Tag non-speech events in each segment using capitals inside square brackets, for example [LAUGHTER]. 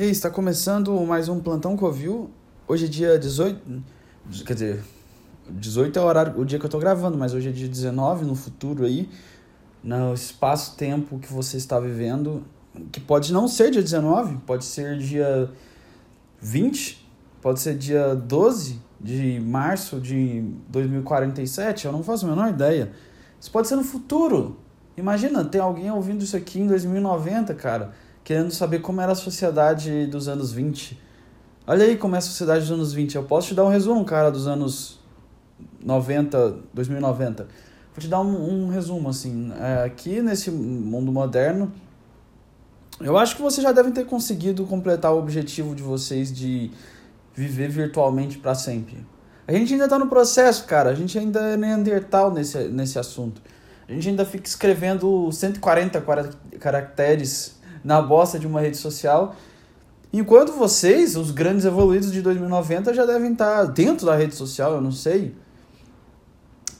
E aí, está começando mais um Plantão Covil. Hoje é dia 18. Quer dizer, 18 é o horário, o dia que eu tô gravando, mas hoje é dia 19 no futuro aí. No espaço-tempo que você está vivendo. Que pode não ser dia 19, pode ser dia 20, pode ser dia 12 de março de 2047, eu não faço a menor ideia. Isso pode ser no futuro. Imagina, tem alguém ouvindo isso aqui em 2090, cara querendo saber como era a sociedade dos anos 20. Olha aí como é a sociedade dos anos 20. Eu posso te dar um resumo, cara, dos anos 90, 2090. Vou te dar um, um resumo, assim. É, aqui nesse mundo moderno, eu acho que vocês já devem ter conseguido completar o objetivo de vocês de viver virtualmente para sempre. A gente ainda tá no processo, cara. A gente ainda é neandertal nesse, nesse assunto. A gente ainda fica escrevendo 140 caracteres na bosta de uma rede social. Enquanto vocês, os grandes evoluídos de 2090, já devem estar dentro da rede social, eu não sei.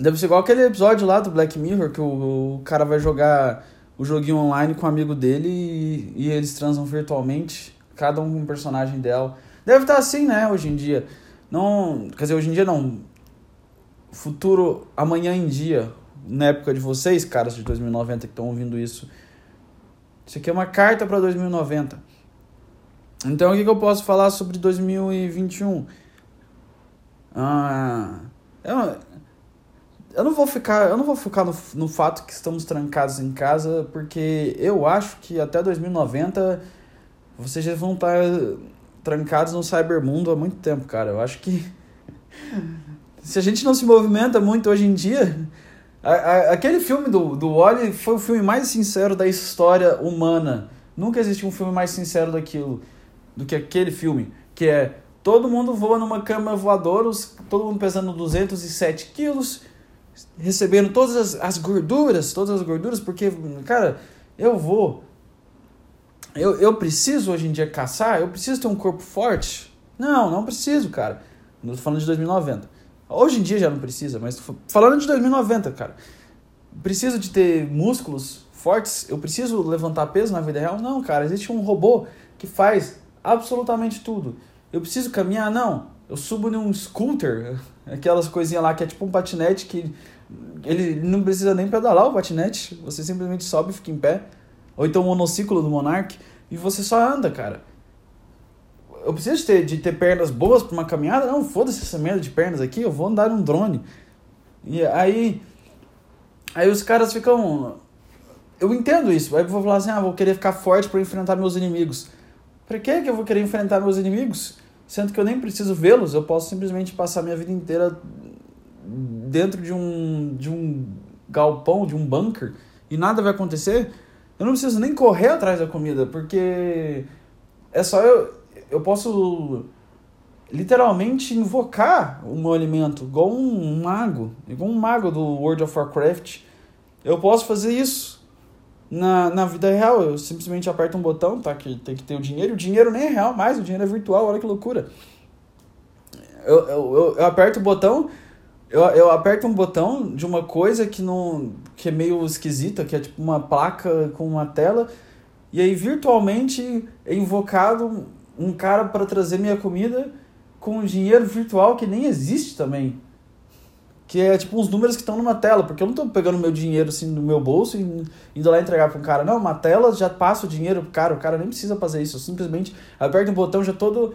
Deve ser igual aquele episódio lá do Black Mirror, que o, o cara vai jogar o joguinho online com um amigo dele e, e, eles transam virtualmente, cada um com um personagem dela. Deve estar assim, né, hoje em dia. Não, quer dizer, hoje em dia não. Futuro, amanhã em dia, na época de vocês, caras de 2090 que estão ouvindo isso, isso aqui é uma carta para 2090. Então, o que, que eu posso falar sobre 2021? Ah, eu, eu não vou ficar, eu não vou focar no, no fato que estamos trancados em casa, porque eu acho que até 2090 vocês já vão estar trancados no cybermundo há muito tempo, cara. Eu acho que [LAUGHS] se a gente não se movimenta muito hoje em dia, aquele filme do, do Wally foi o filme mais sincero da história humana. Nunca existiu um filme mais sincero daquilo do que aquele filme, que é todo mundo voa numa cama voadora, todo mundo pesando 207 quilos, recebendo todas as, as gorduras, todas as gorduras, porque, cara, eu vou. Eu, eu preciso hoje em dia caçar? Eu preciso ter um corpo forte? Não, não preciso, cara. Não tô falando de 2090. Hoje em dia já não precisa, mas falando de 2090, cara. Preciso de ter músculos fortes? Eu preciso levantar peso na vida real? Não, cara. Existe um robô que faz absolutamente tudo. Eu preciso caminhar? Não. Eu subo num scooter, [LAUGHS] aquelas coisinhas lá que é tipo um patinete que ele não precisa nem pedalar o patinete. Você simplesmente sobe e fica em pé. Ou então o monociclo do Monarch e você só anda, cara eu preciso ter, de ter pernas boas para uma caminhada? Não, foda-se essa merda de pernas aqui, eu vou andar num drone. E aí. Aí os caras ficam. Eu entendo isso. Aí eu vou falar assim: ah, vou querer ficar forte para enfrentar meus inimigos. Pra que eu vou querer enfrentar meus inimigos? Sendo que eu nem preciso vê-los, eu posso simplesmente passar minha vida inteira dentro de um, de um galpão, de um bunker, e nada vai acontecer. Eu não preciso nem correr atrás da comida, porque é só eu eu posso literalmente invocar o meu alimento, igual um mago, igual um mago do World of Warcraft. Eu posso fazer isso na, na vida real. Eu simplesmente aperto um botão, tá? Que tem que ter o dinheiro. O dinheiro nem é real mais, o dinheiro é virtual, olha que loucura. Eu, eu, eu, eu aperto o botão, eu, eu aperto um botão de uma coisa que não que é meio esquisita, que é tipo uma placa com uma tela, e aí virtualmente é invocado um cara para trazer minha comida com dinheiro virtual que nem existe também. Que é tipo uns números que estão numa tela, porque eu não estou pegando meu dinheiro assim no meu bolso e indo lá entregar para um cara. Não, uma tela já passa o dinheiro pro cara, o cara nem precisa fazer isso. Eu simplesmente aperto um botão, já todo.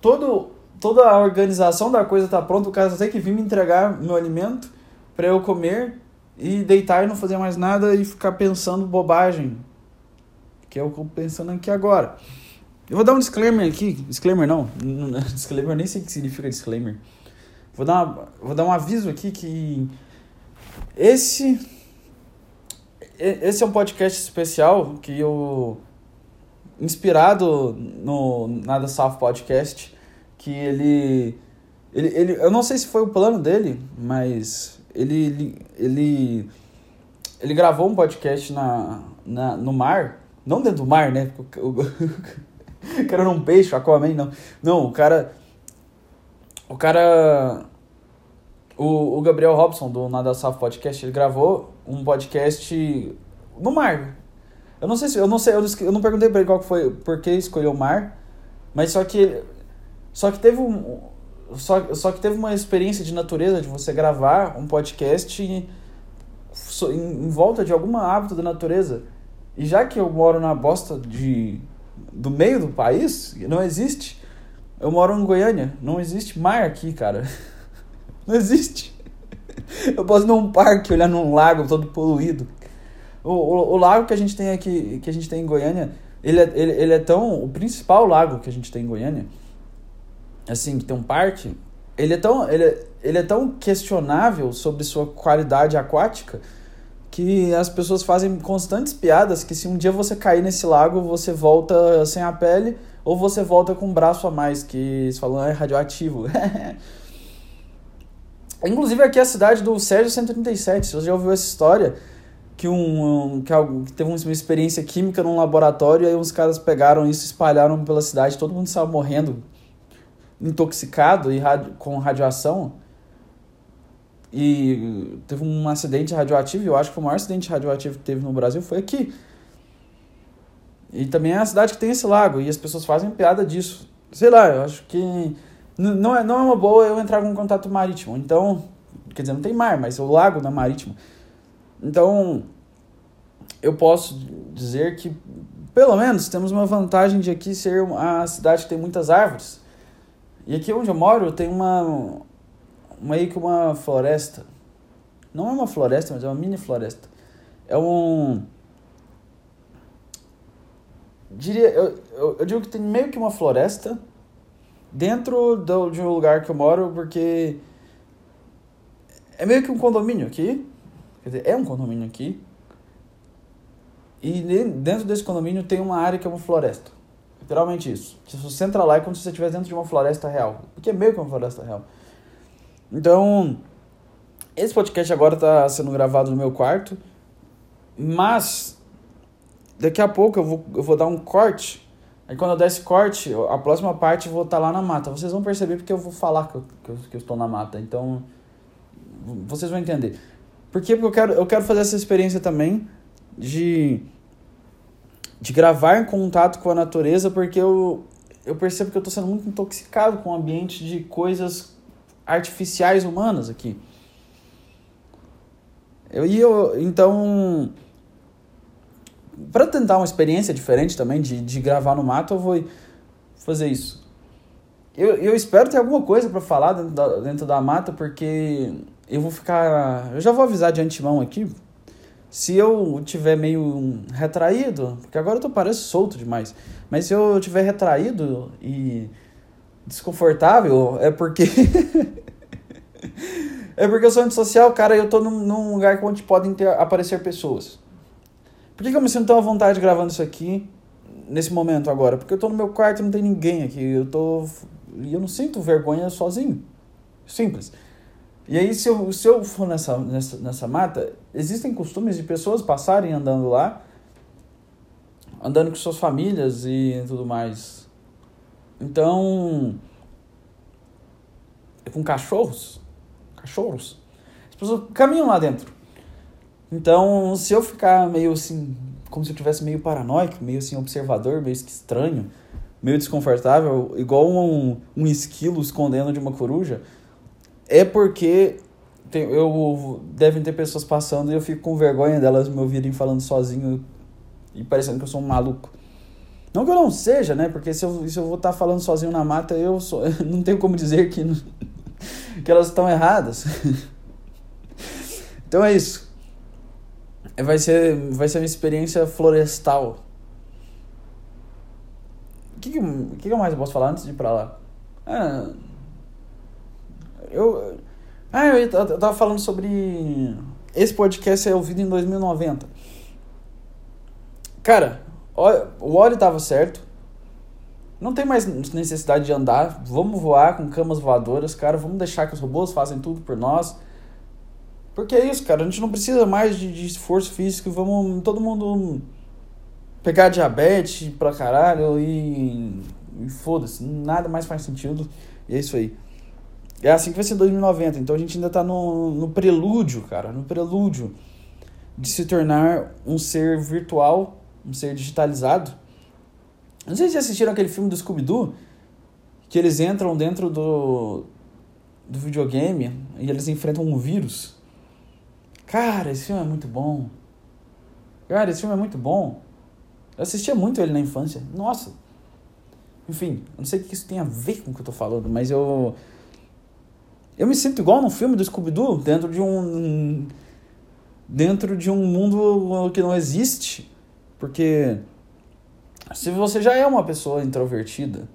todo toda a organização da coisa tá pronta, o cara só tem que vir me entregar meu alimento para eu comer e deitar e não fazer mais nada e ficar pensando bobagem. Que é o que eu tô pensando aqui agora. Eu vou dar um disclaimer aqui. Disclaimer não. [LAUGHS] Disclaimer, eu nem sei o que significa disclaimer. Vou dar, uma, vou dar um aviso aqui que esse esse é um podcast especial que eu inspirado no Nada Salvo Podcast, que ele, ele ele eu não sei se foi o plano dele, mas ele ele ele, ele gravou um podcast na, na no mar, não dentro do mar, né? [LAUGHS] [LAUGHS] O, cara era um peixe, Aquaman, não. Não, o cara. O cara. O, o Gabriel Robson, do Nada Safo Podcast, ele gravou um podcast no mar. Eu não sei se. Eu não sei, eu eu não perguntei pra ele qual foi, por que escolheu o mar. Mas só que. Só que teve um. Só, só que teve uma experiência de natureza de você gravar um podcast em, em volta de algum hábito da natureza. E já que eu moro na bosta de, do meio do país, não existe. Eu moro em Goiânia, não existe mar aqui, cara. [LAUGHS] Não existe. Eu posso ir num parque olhar num lago todo poluído. O, o, o, lago que a gente tem aqui, que a gente tem em Goiânia, ele é, ele, ele é tão. O principal lago que a gente tem em Goiânia, assim, que tem um parque, ele é tão, ele, ele é tão questionável sobre sua qualidade aquática que as pessoas fazem constantes piadas que se um dia você cair nesse lago, você volta sem a pele ou você volta com um braço a mais, que eles falam ah, é radioativo. [LAUGHS] Inclusive aqui é a cidade do Sérgio 137, se você já ouviu essa história, que um, que, algo, que teve uma experiência química num laboratório e aí uns caras pegaram isso, espalharam pela cidade, todo mundo estava morrendo intoxicado e radio, com radiação. E teve um acidente radioativo, eu acho que o maior acidente radioativo que teve no Brasil foi aqui. E também é a cidade que tem esse lago, e as pessoas fazem piada disso. Sei lá, eu acho que não é, não é uma boa eu entrar com contato marítimo. Então, quer dizer, não tem mar, mas o lago não é marítimo. Então, eu posso dizer que, pelo menos, temos uma vantagem de aqui ser a cidade que tem muitas árvores. E aqui onde eu moro tem uma, meio que uma floresta. Não é uma floresta, mas é uma mini floresta. É um. Diria, eu, eu, eu digo que tem meio que uma floresta dentro do, de um lugar que eu moro, porque é meio que um condomínio aqui. Quer dizer, é um condomínio aqui. E dentro desse condomínio tem uma área que é uma floresta. Literalmente isso. Se você entra lá é como se você estivesse dentro de uma floresta real. Porque é meio que uma floresta real. Então, esse podcast agora está sendo gravado no meu quarto. Mas, daqui a pouco eu vou, eu vou dar um corte Aí quando eu der esse corte, a próxima parte eu vou estar tá lá na mata. Vocês vão perceber porque eu vou falar que eu, que eu, que eu estou na mata. Então, vocês vão entender. Por quê? Porque eu quero, eu quero fazer essa experiência também de, de gravar em contato com a natureza, porque eu, eu percebo que eu estou sendo muito intoxicado com o ambiente de coisas artificiais humanas aqui. Eu, e eu, então para tentar uma experiência diferente também de, de gravar no mato, eu vou fazer isso. Eu, eu espero ter alguma coisa para falar dentro da, dentro da mata, porque eu vou ficar. Eu já vou avisar de antemão aqui. Se eu tiver meio retraído, porque agora eu tô parecendo solto demais, mas se eu tiver retraído e desconfortável, é porque. [LAUGHS] é porque eu sou antissocial, cara, eu tô num, num lugar onde podem ter, aparecer pessoas. Por que, que eu me sinto tão à vontade gravando isso aqui nesse momento agora? Porque eu tô no meu quarto não tem ninguém aqui. Eu tô. E eu não sinto vergonha sozinho. Simples. E aí, se eu, se eu for nessa, nessa, nessa mata, existem costumes de pessoas passarem andando lá, andando com suas famílias e tudo mais. Então. É com cachorros. Cachorros. As pessoas caminham lá dentro. Então, se eu ficar meio assim, como se eu tivesse meio paranoico, meio assim observador, meio estranho, meio desconfortável, igual um, um esquilo escondendo de uma coruja, é porque tem, eu devem ter pessoas passando e eu fico com vergonha delas me ouvirem falando sozinho e parecendo que eu sou um maluco. Não que eu não seja, né? Porque se eu, se eu vou estar tá falando sozinho na mata, eu sou, [LAUGHS] não tenho como dizer que, [LAUGHS] que elas estão erradas. [LAUGHS] então é isso. Vai ser, vai ser uma experiência florestal. O que, que, que eu mais posso falar antes de ir pra lá? Ah, eu, ah, eu, eu tava falando sobre. Esse podcast é ouvido em 2090. Cara, o óleo tava certo. Não tem mais necessidade de andar. Vamos voar com camas voadoras, cara. Vamos deixar que os robôs façam tudo por nós. Porque é isso, cara. A gente não precisa mais de, de esforço físico. Vamos todo mundo pegar diabetes pra caralho e, e foda-se. Nada mais faz sentido. E é isso aí. É assim que vai ser 2090. Então a gente ainda tá no, no prelúdio, cara. No prelúdio de se tornar um ser virtual um ser digitalizado. Não sei se vocês assistiram aquele filme do Scooby-Doo, que eles entram dentro do, do videogame e eles enfrentam um vírus. Cara, esse filme é muito bom. Cara, esse filme é muito bom. Eu assistia muito ele na infância. Nossa. Enfim, eu não sei o que isso tem a ver com o que eu tô falando, mas eu. Eu me sinto igual no filme do Scooby-Doo, dentro de um. Dentro de um mundo que não existe. Porque. Se você já é uma pessoa introvertida,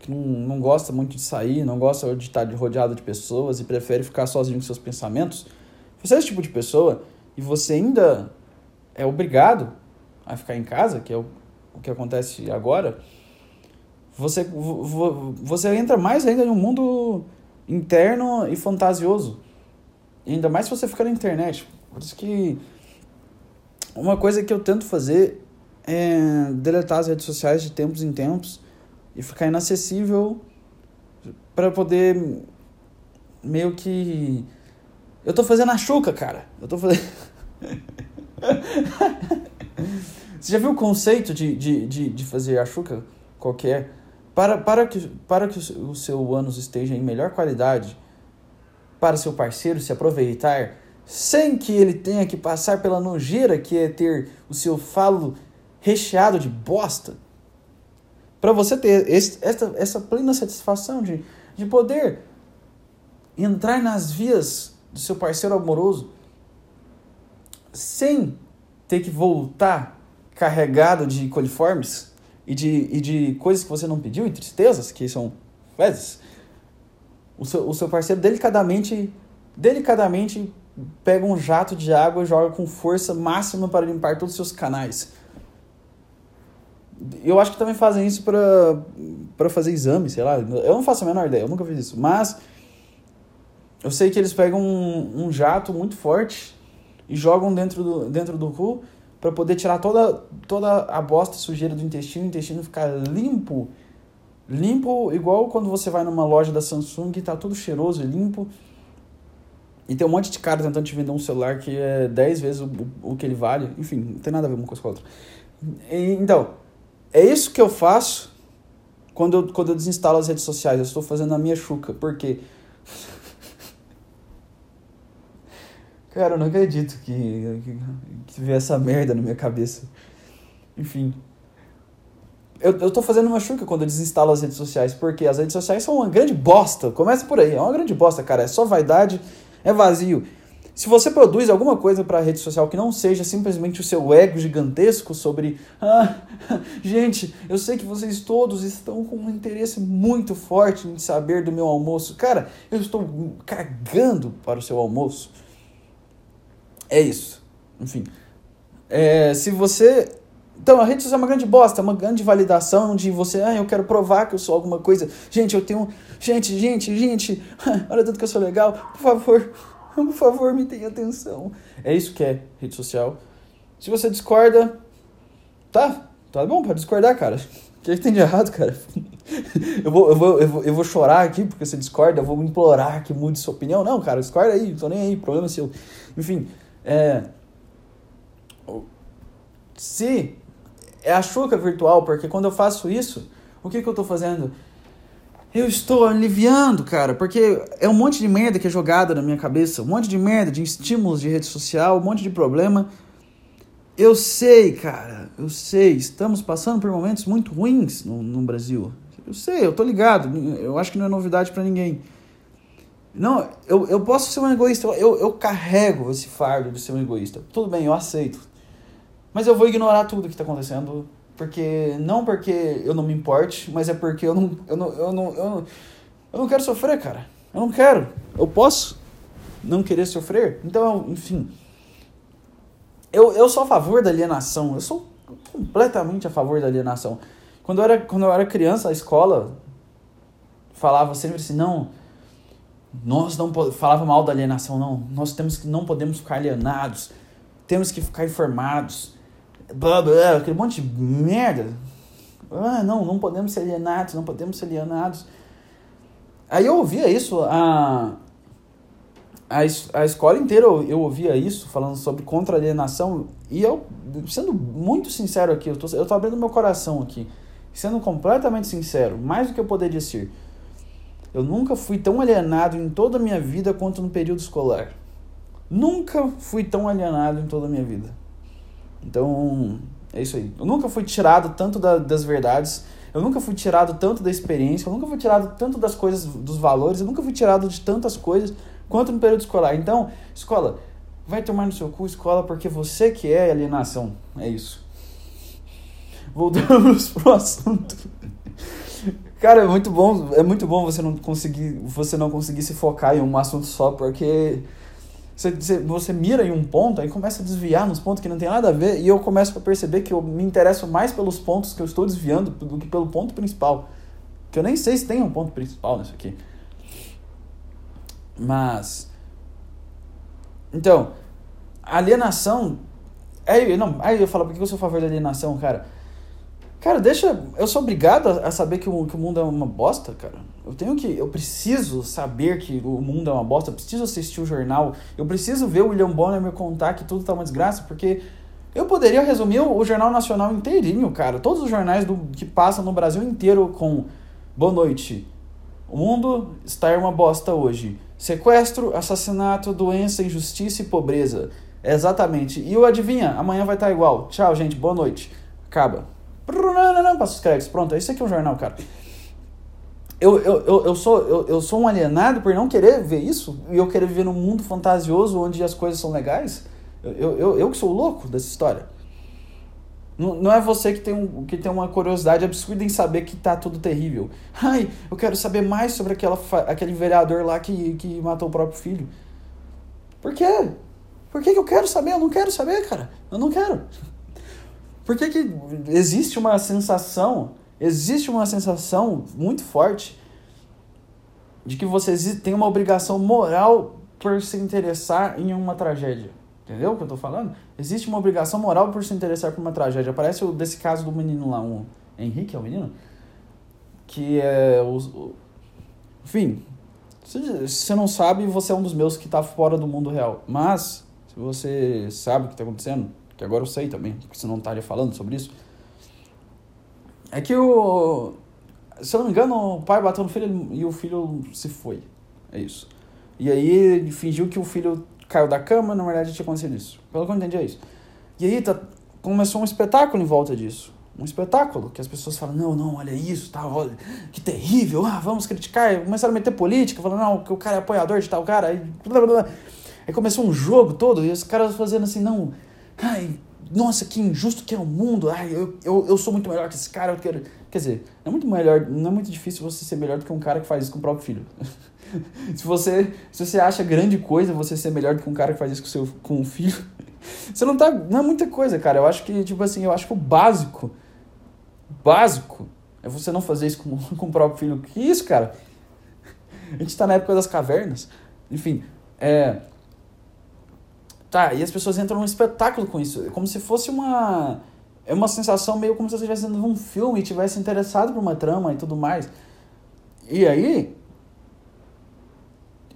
que não, não gosta muito de sair, não gosta de estar rodeado de pessoas e prefere ficar sozinho com seus pensamentos, você é esse tipo de pessoa e você ainda é obrigado a ficar em casa, que é o, o que acontece agora, você, você entra mais ainda em um mundo interno e fantasioso. Ainda mais se você ficar na internet. Por isso que uma coisa que eu tento fazer é deletar as redes sociais de tempos em tempos e ficar inacessível para poder meio que eu tô fazendo a chuca, cara. Eu tô fazendo [LAUGHS] Você já viu o conceito de, de, de, de fazer a chuca qualquer? Para, para que, para que o seu ânus esteja em melhor qualidade, para seu parceiro se aproveitar, sem que ele tenha que passar pela nojeira que é ter o seu falo recheado de bosta, para você ter esse, essa, essa plena satisfação de, de poder entrar nas vias do seu parceiro amoroso sem ter que voltar carregado de coliformes e de, e de coisas que você não pediu, e tristezas, que são fezes, o seu, o seu parceiro delicadamente, delicadamente pega um jato de água e joga com força máxima para limpar todos os seus canais. Eu acho que também fazem isso para fazer exame, sei lá. Eu não faço a menor ideia, eu nunca fiz isso. Mas eu sei que eles pegam um, um jato muito forte e jogam dentro do, dentro do cu para poder tirar toda, toda a bosta sujeira do intestino, o intestino ficar limpo. Limpo, igual quando você vai numa loja da Samsung e tá tudo cheiroso e limpo. E tem um monte de cara tentando te vender um celular que é 10 vezes o, o, o que ele vale. Enfim, não tem nada a ver uma coisa com a outra. E, então, é isso que eu faço quando eu, quando eu desinstalo as redes sociais. Eu estou fazendo a minha chuca. Por quê? [LAUGHS] Cara, eu não acredito que, que, que veio essa merda na minha cabeça. Enfim. Eu, eu tô fazendo uma chuca quando eu desinstalo as redes sociais, porque as redes sociais são uma grande bosta. Começa por aí, é uma grande bosta, cara. É só vaidade, é vazio. Se você produz alguma coisa para a rede social que não seja simplesmente o seu ego gigantesco sobre, ah, [LAUGHS] gente, eu sei que vocês todos estão com um interesse muito forte em saber do meu almoço. Cara, eu estou cagando para o seu almoço. É isso. Enfim. É, se você. Então, a rede social é uma grande bosta, é uma grande validação de você, ah, eu quero provar que eu sou alguma coisa. Gente, eu tenho. Gente, gente, gente, [LAUGHS] olha tanto que eu sou legal. Por favor, [LAUGHS] por favor, me tenha atenção. É isso que é rede social. Se você discorda, tá, tá bom, pode discordar, cara. O que, é que tem de errado, cara? [LAUGHS] Eu vou, eu, vou, eu, vou, eu vou chorar aqui porque você discorda, eu vou implorar que mude sua opinião. Não, cara, discorda aí, tô nem aí, problema seu. Enfim, é, se é a chuca virtual, porque quando eu faço isso, o que, que eu estou fazendo? Eu estou aliviando, cara, porque é um monte de merda que é jogada na minha cabeça, um monte de merda, de estímulos de rede social, um monte de problema. Eu sei, cara, eu sei, estamos passando por momentos muito ruins no, no Brasil. Eu sei, eu tô ligado, eu acho que não é novidade para ninguém. Não, eu, eu posso ser um egoísta, eu, eu carrego esse fardo de ser um egoísta. Tudo bem, eu aceito. Mas eu vou ignorar tudo que está acontecendo, porque não porque eu não me importe, mas é porque eu não, eu não, eu não, eu não, eu não quero sofrer, cara. Eu não quero. Eu posso não querer sofrer. Então, enfim. Eu, eu sou a favor da alienação. Eu sou completamente a favor da alienação. Quando eu era, quando eu era criança, a escola falava sempre assim, não, nós não falava mal da alienação, não. Nós temos que não podemos ficar alienados. Temos que ficar informados. Blá, blá, aquele monte de merda. Ah, não, não podemos ser alienados, não podemos ser alienados. Aí eu ouvia isso há, a, a escola inteira eu, eu ouvia isso, falando sobre contra-alienação, e eu, sendo muito sincero aqui, eu tô, eu tô abrindo meu coração aqui, sendo completamente sincero, mais do que eu poderia ser, eu nunca fui tão alienado em toda a minha vida quanto no período escolar. Nunca fui tão alienado em toda a minha vida. Então, é isso aí. Eu nunca fui tirado tanto da, das verdades, eu nunca fui tirado tanto da experiência, eu nunca fui tirado tanto das coisas, dos valores, eu nunca fui tirado de tantas coisas quanto no período escolar. Então, escola, vai tomar no seu cu, escola, porque você que é alienação. É isso. Voltamos [LAUGHS] pro assunto. Cara, é muito bom, é muito bom você não conseguir, você não conseguir se focar em um assunto só, porque você, você mira em um ponto, aí começa a desviar nos pontos que não tem nada a ver, e eu começo a perceber que eu me interesso mais pelos pontos que eu estou desviando do que pelo ponto principal. Que eu nem sei se tem um ponto principal nisso aqui. Mas. Então, alienação. Aí, não, aí eu falo, por que eu sou a favor da alienação, cara? Cara, deixa. Eu sou obrigado a, saber que o, que o mundo é uma bosta, cara. Eu tenho que. Eu preciso saber que o mundo é uma bosta. Eu preciso assistir o jornal. Eu preciso ver o William Bonner me contar que tudo tá uma desgraça, porque eu poderia resumir o, Jornal Nacional inteirinho, cara. Todos os jornais do, que passam no Brasil inteiro com Boa noite. O mundo está uma bosta hoje. Sequestro, assassinato, doença, injustiça e pobreza. Exatamente. E o adivinha? Amanhã vai estar igual. Tchau, gente. Boa noite. Acaba. Passa os créditos. Pronto, esse aqui é o jornal, cara. Eu, eu, eu, eu, sou, eu, eu sou um alienado por não querer ver isso e eu querer viver num mundo fantasioso onde as coisas são legais. Eu, eu, eu que sou louco dessa história. Não, não é você que tem, um, que tem uma curiosidade absurda em saber que tá tudo terrível. Ai, eu quero saber mais sobre aquela, aquele vereador lá que, que matou o próprio filho. Por quê? Por que, que eu quero saber? Eu não quero saber, cara. Eu não quero. Por que, que existe uma sensação, existe uma sensação muito forte de que você tem uma obrigação moral por se interessar em uma tragédia? Entendeu o que eu tô falando? Existe uma obrigação moral por se interessar por uma tragédia. Parece o desse caso do menino lá, um Henrique é o menino? Que é o. Enfim, se você não sabe, você é um dos meus que tá fora do mundo real. Mas, se você sabe o que tá acontecendo, que agora eu sei também, porque você não estaria falando sobre isso. É que o. Se eu não me engano, o pai bateu no filho e o filho se foi. É isso. E aí ele fingiu que o filho caiu da cama, na verdade tinha acontecido isso. Pelo que eu entendi é isso. E aí tá, começou um espetáculo em volta disso. Um espetáculo que as pessoas falam, não, não, olha isso, tá, olha, que terrível, ah, vamos criticar. E começaram a meter política, falando, não, que o cara é apoiador de tal cara. Aí, blá, blá, blá. aí começou um jogo todo, e os caras fazendo assim, não, ai, nossa, que injusto que é o mundo, ai, eu, eu, eu sou muito melhor que esse cara, eu quero... Quer dizer, não é muito melhor, não é muito difícil você ser melhor do que um cara que faz isso com o próprio filho. [LAUGHS] se você se você acha grande coisa você ser melhor do que um cara que faz isso com seu com um filho, [LAUGHS] você não tá, não é muita coisa, cara. Eu acho que tipo assim, eu acho que o básico básico é você não fazer isso com, [LAUGHS] com o próprio filho. Que isso, cara? A gente tá na época das cavernas. Enfim, é Tá, e as pessoas entram num espetáculo com isso. Como se fosse uma. É uma sensação meio como se você estivesse vendo um filme e tivesse interessado por uma trama e tudo mais. E aí.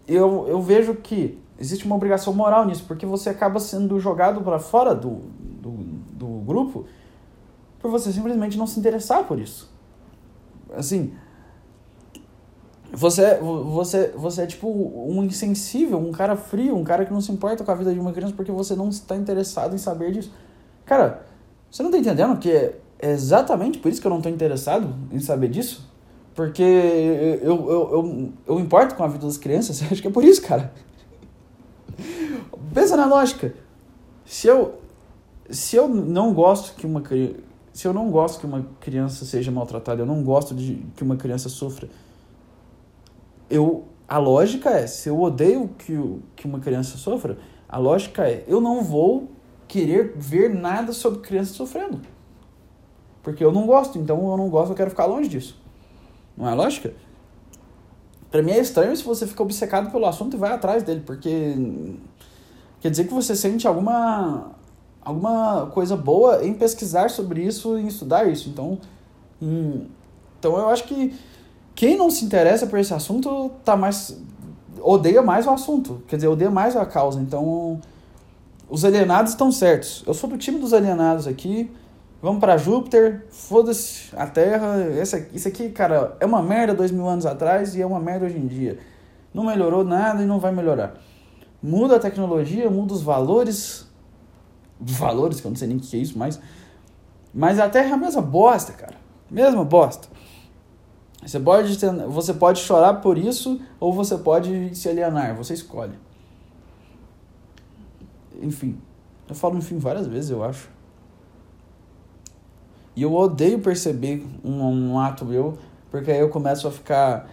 Eu, eu vejo que existe uma obrigação moral nisso, porque você acaba sendo jogado para fora do, do, do grupo por você simplesmente não se interessar por isso. Assim, você, você, você é tipo um insensível, um cara frio, um cara que não se importa com a vida de uma criança porque você não está interessado em saber disso. Cara, você não está entendendo que é exatamente por isso que eu não estou interessado em saber disso? Porque eu, eu, eu, eu importo com a vida das crianças? [LAUGHS] Acho que é por isso, cara. Pensa na lógica. Se eu, se eu não gosto que uma se eu não gosto que uma criança seja maltratada, eu não gosto de que uma criança sofra eu a lógica é, se eu odeio que, que uma criança sofra, a lógica é, eu não vou querer ver nada sobre criança sofrendo. Porque eu não gosto, então eu não gosto, eu quero ficar longe disso. Não é lógica? Para mim é estranho se você fica obcecado pelo assunto e vai atrás dele, porque quer dizer que você sente alguma alguma coisa boa em pesquisar sobre isso, em estudar isso. Então, então eu acho que quem não se interessa por esse assunto tá mais odeia mais o assunto, quer dizer, odeia mais a causa. Então, os alienados estão certos. Eu sou do time dos alienados aqui. Vamos para Júpiter, foda-se a Terra. Essa, isso aqui, cara, é uma merda dois mil anos atrás e é uma merda hoje em dia. Não melhorou nada e não vai melhorar. Muda a tecnologia, muda os valores. Valores, que eu não sei nem o que é isso, mas. Mas a Terra é a mesma bosta, cara. Mesma bosta. Você pode, você pode chorar por isso ou você pode se alienar, você escolhe. Enfim, eu falo enfim várias vezes, eu acho. E eu odeio perceber um, um ato meu, porque aí eu começo a ficar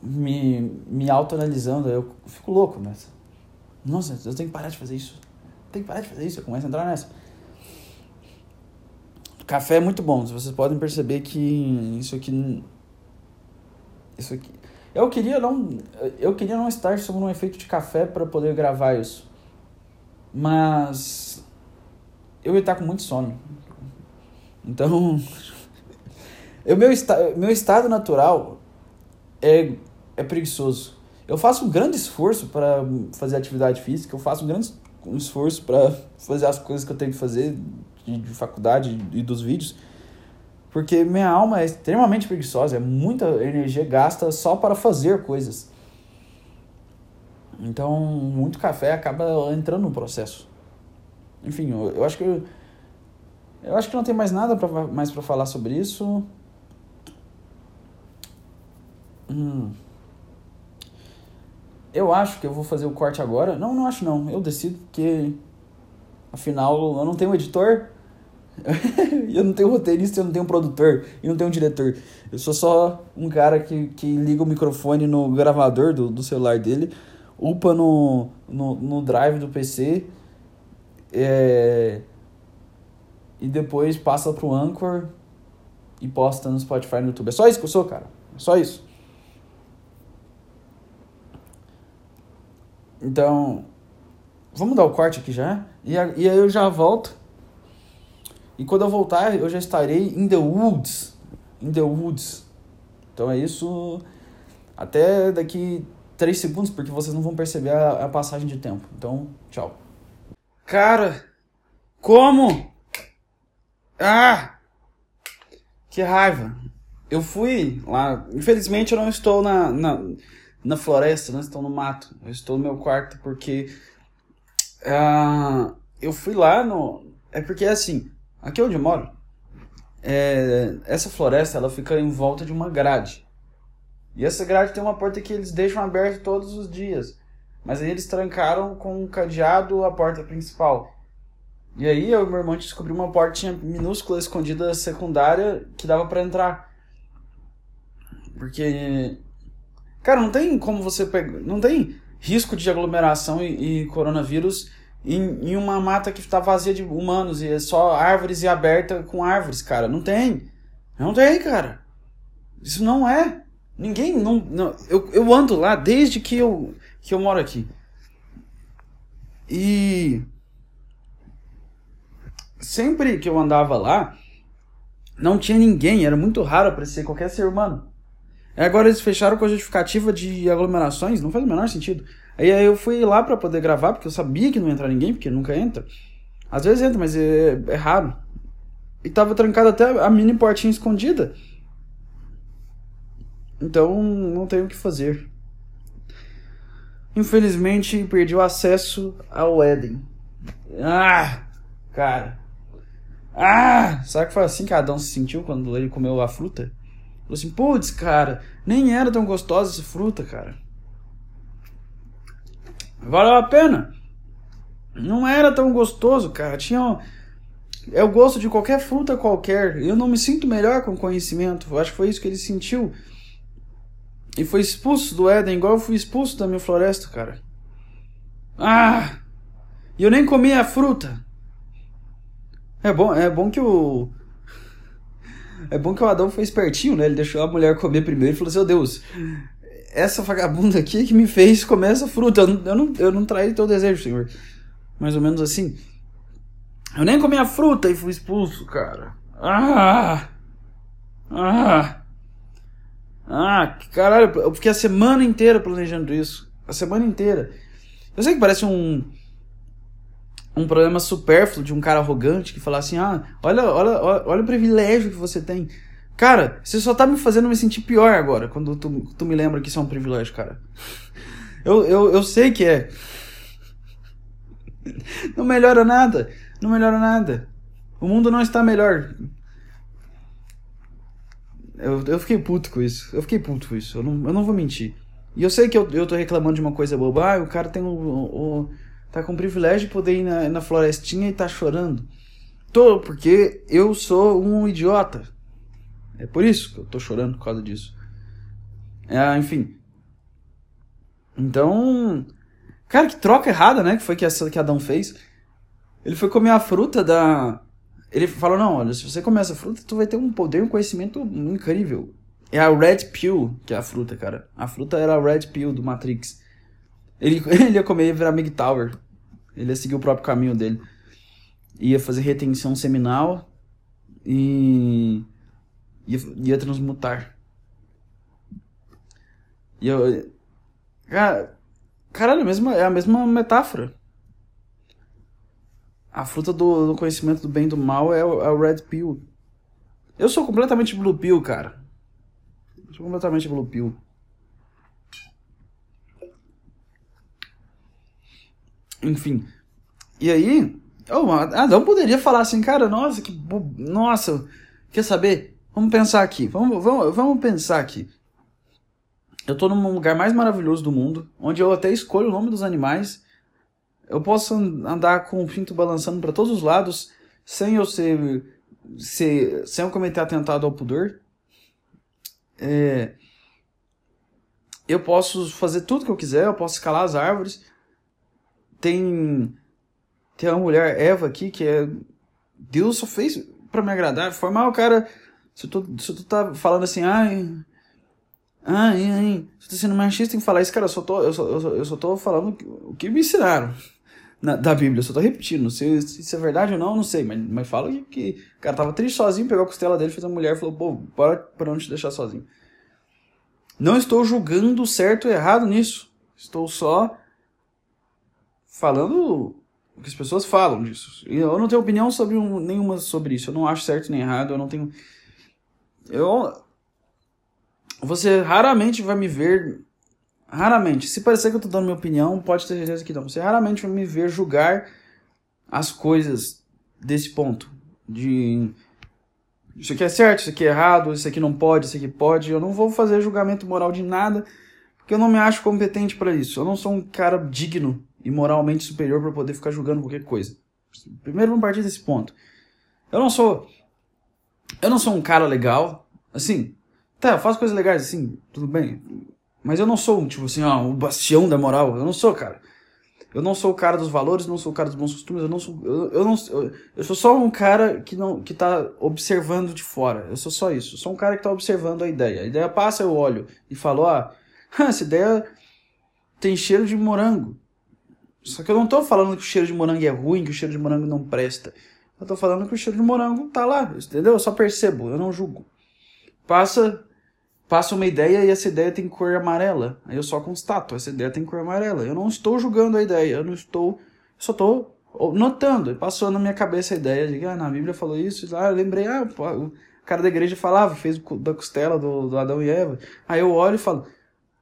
me, me autoanalisando, eu fico louco nessa. Nossa, eu tenho que parar de fazer isso. Tenho que parar de fazer isso, eu começo a entrar nessa. Café é muito bom, vocês podem perceber que isso aqui isso aqui. Eu queria não, eu queria não estar sob um efeito de café para poder gravar isso. Mas eu ia estar com muito sono. Então, [LAUGHS] meu, esta, meu estado natural é, é preguiçoso. Eu faço um grande esforço para fazer atividade física, eu faço um grande esforço para fazer as coisas que eu tenho que fazer de, de faculdade e dos vídeos porque minha alma é extremamente preguiçosa, é muita energia gasta só para fazer coisas. Então, muito café acaba entrando no processo. Enfim, eu, eu acho que eu, eu acho que não tem mais nada pra, mais para falar sobre isso. Hum. Eu acho que eu vou fazer o corte agora. Não, não acho não. Eu decido porque afinal eu não tenho editor. [LAUGHS] eu não tenho roteirista, eu não tenho produtor, e não tenho diretor. Eu sou só um cara que, que liga o microfone no gravador do, do celular dele, upa no, no, no drive do PC, é, e depois passa pro Anchor e posta no Spotify e no YouTube. É só isso que eu sou, cara. É só isso. Então, vamos dar o corte aqui já? E, e aí eu já volto e quando eu voltar, eu já estarei in the woods. In the woods. Então é isso. Até daqui 3 segundos, porque vocês não vão perceber a, a passagem de tempo. Então, tchau. Cara, como? Ah! Que raiva. Eu fui lá. Infelizmente eu não estou na, na, na floresta, não estou no mato. Eu estou no meu quarto porque. Uh, eu fui lá no. É porque assim. Aqui onde eu moro, é, essa floresta ela fica em volta de uma grade. E essa grade tem uma porta que eles deixam aberta todos os dias. Mas aí eles trancaram com um cadeado a porta principal. E aí eu e meu irmão descobri uma portinha minúscula escondida secundária que dava para entrar. Porque cara, não tem como você pegar, não tem risco de aglomeração e, e coronavírus em, em uma mata que está vazia de humanos e é só árvores e aberta com árvores, cara. Não tem. Não tem, cara. Isso não é. Ninguém. Não, não, eu, eu ando lá desde que eu, que eu moro aqui. E. Sempre que eu andava lá, não tinha ninguém. Era muito raro aparecer qualquer ser humano. Agora eles fecharam com a justificativa de aglomerações. Não faz o menor sentido. Aí, eu fui lá para poder gravar, porque eu sabia que não ia entrar ninguém, porque nunca entra. Às vezes entra, mas é, é raro. E tava trancado até a mini portinha escondida. Então não tenho o que fazer. Infelizmente perdi o acesso ao Éden. Ah, cara. Ah, sabe que foi assim que Adão se sentiu quando ele comeu a fruta? Falou assim, putz, cara, nem era tão gostosa essa fruta, cara valeu a pena. Não era tão gostoso, cara. Tinha. É o gosto de qualquer fruta qualquer. Eu não me sinto melhor com conhecimento. Eu acho que foi isso que ele sentiu. E foi expulso do Éden, igual eu fui expulso da minha floresta, cara. Ah! E eu nem comi a fruta. É bom, é bom que o. É bom que o Adão foi espertinho, né? Ele deixou a mulher comer primeiro e falou assim: Ô oh, Deus, essa vagabunda aqui que me fez comer essa fruta. Eu não, eu não, eu não traí teu desejo, senhor. Mais ou menos assim. Eu nem comi a fruta e fui expulso, cara. Ah! Ah! Ah, caralho, eu fiquei a semana inteira planejando isso. a semana inteira. Eu sei que parece um um problema supérfluo de um cara arrogante que fala assim: "Ah, olha, olha, olha, olha o privilégio que você tem". Cara, você só tá me fazendo me sentir pior agora quando tu, tu me lembra que isso é um privilégio, cara. Eu, eu, eu sei que é. Não melhora nada. Não melhora nada. O mundo não está melhor. Eu, eu fiquei puto com isso. Eu fiquei puto com isso. Eu não, eu não vou mentir. E eu sei que eu, eu tô reclamando de uma coisa boba. Ah, o cara tem o, o, tá com o privilégio de poder ir na, na florestinha e tá chorando. Tô, porque eu sou um idiota. É por isso que eu tô chorando por causa disso. É, enfim. Então. Cara, que troca errada, né? Que foi que, essa, que Adão fez. Ele foi comer a fruta da. Ele falou: não, olha, se você comer essa fruta, tu vai ter um poder, um conhecimento incrível. É a Red Pill, que é a fruta, cara. A fruta era a Red Pill do Matrix. Ele, [LAUGHS] ele ia comer e virar Mig Tower. Ele ia seguir o próprio caminho dele. Ia fazer retenção seminal e ia, ia transmutar. E eu. Cara, caralho, é a mesma, é a mesma metáfora. A fruta do, do conhecimento do bem e do mal é o, é o Red Pill. Eu sou completamente Blue Pill, cara. Eu sou completamente Blue Pill. Enfim. E aí, oh, Adão poderia falar assim, cara, nossa, que. Nossa, quer saber? Vamos pensar aqui. Vamos, vamos, vamos pensar aqui. Eu tô num lugar mais maravilhoso do mundo, onde eu até escolho o nome dos animais. Eu posso andar com o pinto balançando para todos os lados, sem eu ser, ser sem eu cometer atentado ao pudor. É, eu posso fazer tudo que eu quiser, eu posso escalar as árvores. Tem tem uma mulher Eva aqui que é Deus só fez para me agradar. Foi mal, cara. Se tu, se tu tá falando assim, ai, ai, ai, se tu tá sendo machista, tem que falar isso, cara. Eu só tô, eu só, eu só, eu só tô falando o que me ensinaram na, da Bíblia. Eu só tô repetindo. Se, se isso é verdade ou não, não sei. Mas, mas fala que, que o cara tava triste sozinho, pegou a costela dele, fez a mulher e falou, pô, bora pra não te deixar sozinho. Não estou julgando certo ou errado nisso. Estou só falando o que as pessoas falam disso. Eu não tenho opinião sobre um, nenhuma sobre isso. Eu não acho certo nem errado. Eu não tenho. Eu. Você raramente vai me ver. Raramente. Se parecer que eu tô dando minha opinião, pode ter certeza que não. Você raramente vai me ver julgar as coisas desse ponto. De. Isso aqui é certo, isso aqui é errado, isso aqui não pode, isso aqui pode. Eu não vou fazer julgamento moral de nada, porque eu não me acho competente para isso. Eu não sou um cara digno e moralmente superior para poder ficar julgando qualquer coisa. Primeiro vamos partir desse ponto. Eu não sou eu não sou um cara legal, assim, tá, eu faço coisas legais assim, tudo bem, mas eu não sou, tipo assim, ó, o bastião da moral, eu não sou, cara. Eu não sou o cara dos valores, não sou o cara dos bons costumes, eu não sou eu, eu não eu, eu sou só um cara que não que tá observando de fora. Eu sou só isso. Eu sou um cara que tá observando a ideia. A ideia passa, eu olho e falo: "Ah, [LAUGHS] essa ideia tem cheiro de morango". Só que eu não tô falando que o cheiro de morango é ruim, que o cheiro de morango não presta. Eu tô falando que o cheiro de morango tá lá, entendeu? Eu só percebo, eu não julgo. Passa passa uma ideia e essa ideia tem cor amarela. Aí eu só constato, essa ideia tem cor amarela. Eu não estou julgando a ideia, eu não estou, só estou notando, passou na minha cabeça a ideia de que ah, na Bíblia falou isso, ah, eu lembrei, ah, o cara da igreja falava, fez da costela do, do Adão e Eva. Aí eu olho e falo,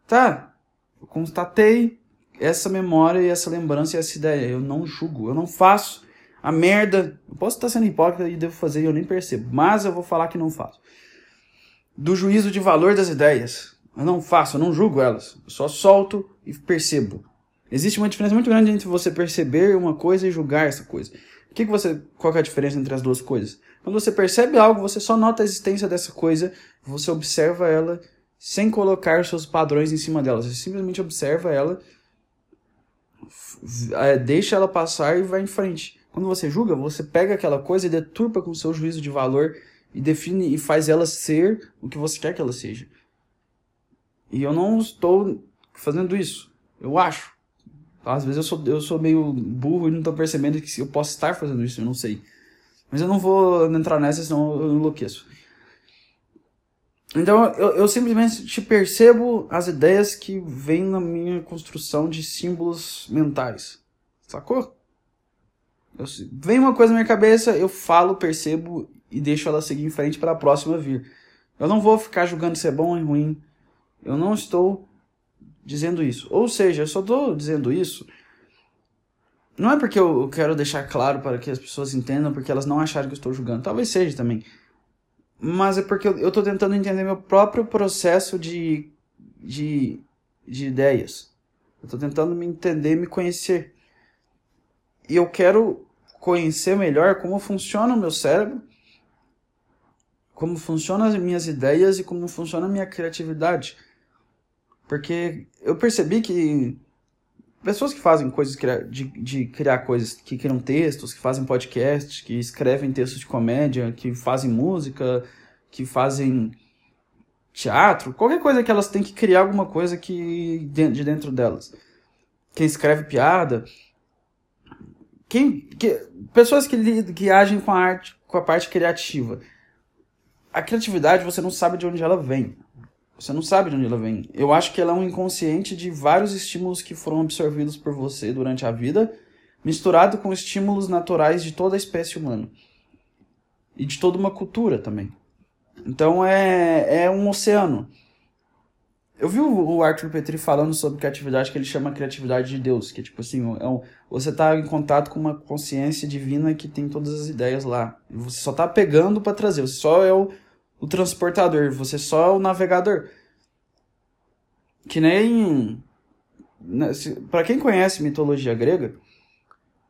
tá, eu constatei, essa memória e essa lembrança e essa ideia. Eu não julgo, eu não faço a merda. Eu posso estar sendo hipócrita e devo fazer e eu nem percebo, mas eu vou falar que não faço. Do juízo de valor das ideias. Eu não faço, eu não julgo elas. Eu só solto e percebo. Existe uma diferença muito grande entre você perceber uma coisa e julgar essa coisa. O que, que você, qual que é a diferença entre as duas coisas? Quando você percebe algo, você só nota a existência dessa coisa, você observa ela sem colocar seus padrões em cima dela. Você simplesmente observa ela é, deixa ela passar e vai em frente. Quando você julga, você pega aquela coisa e deturpa com o seu juízo de valor e define e faz ela ser o que você quer que ela seja. E eu não estou fazendo isso. Eu acho. Às vezes eu sou, eu sou meio burro e não estou percebendo que eu posso estar fazendo isso, eu não sei. Mas eu não vou entrar nessa, senão eu enlouqueço. Então eu, eu simplesmente percebo as ideias que vêm na minha construção de símbolos mentais. Sacou? Eu, vem uma coisa na minha cabeça, eu falo, percebo e deixo ela seguir em frente para a próxima vir. Eu não vou ficar julgando se é bom ou ruim. Eu não estou dizendo isso. Ou seja, eu só estou dizendo isso. Não é porque eu quero deixar claro para que as pessoas entendam, porque elas não acharem que eu estou julgando. Talvez seja também mas é porque eu estou tentando entender meu próprio processo de, de, de ideias. Eu estou tentando me entender, me conhecer. E eu quero conhecer melhor como funciona o meu cérebro, como funcionam as minhas ideias e como funciona a minha criatividade. Porque eu percebi que pessoas que fazem coisas de, de criar coisas, que criam textos, que fazem podcasts, que escrevem textos de comédia, que fazem música, que fazem teatro, qualquer coisa que elas têm que criar alguma coisa que de dentro delas. Quem escreve piada, quem, que, pessoas que, que agem com a arte, com a parte criativa. A criatividade você não sabe de onde ela vem. Você não sabe de onde ela vem. Eu acho que ela é um inconsciente de vários estímulos que foram absorvidos por você durante a vida, misturado com estímulos naturais de toda a espécie humana. E de toda uma cultura também. Então é, é um oceano. Eu vi o Arthur Petri falando sobre criatividade, que ele chama criatividade de Deus, que tipo assim, é um, você está em contato com uma consciência divina que tem todas as ideias lá. Você só está pegando para trazer, você só é o o transportador, você só é o navegador. Que nem. Né, para quem conhece mitologia grega,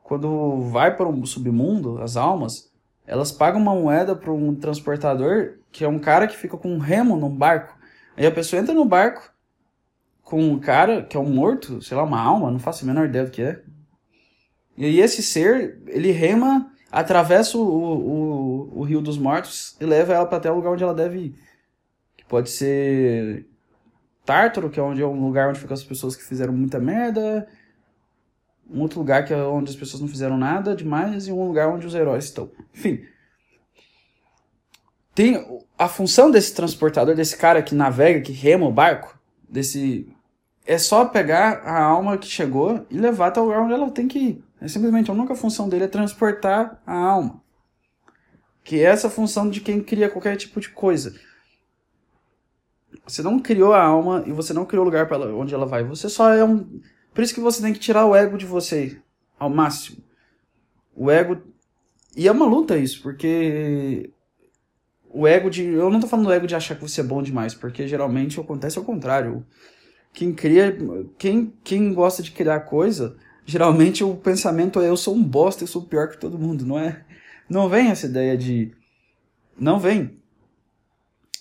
quando vai para um submundo, as almas, elas pagam uma moeda para um transportador, que é um cara que fica com um remo num barco. Aí a pessoa entra no barco com um cara que é um morto, sei lá, uma alma, não faço a menor ideia do que é. E aí esse ser, ele rema atravessa o, o, o Rio dos Mortos e leva ela para até o lugar onde ela deve ir. Que pode ser Tártaro, que é onde é um lugar onde ficam as pessoas que fizeram muita merda. Um outro lugar que é onde as pessoas não fizeram nada demais e um lugar onde os heróis estão. Enfim. Tem a função desse transportador, desse cara que navega, que rema o barco, desse é só pegar a alma que chegou e levar até o lugar onde ela tem que ir. É simplesmente a única função dele é transportar a alma. Que é essa função de quem cria qualquer tipo de coisa. Você não criou a alma e você não criou o lugar para onde ela vai. Você só é um. Por isso que você tem que tirar o ego de você ao máximo. O ego. E é uma luta isso, porque. O ego de. Eu não tô falando do ego de achar que você é bom demais, porque geralmente acontece ao contrário. Quem cria. Quem, quem gosta de criar coisa geralmente o pensamento é eu sou um bosta, eu sou pior que todo mundo, não é? Não vem essa ideia de. Não vem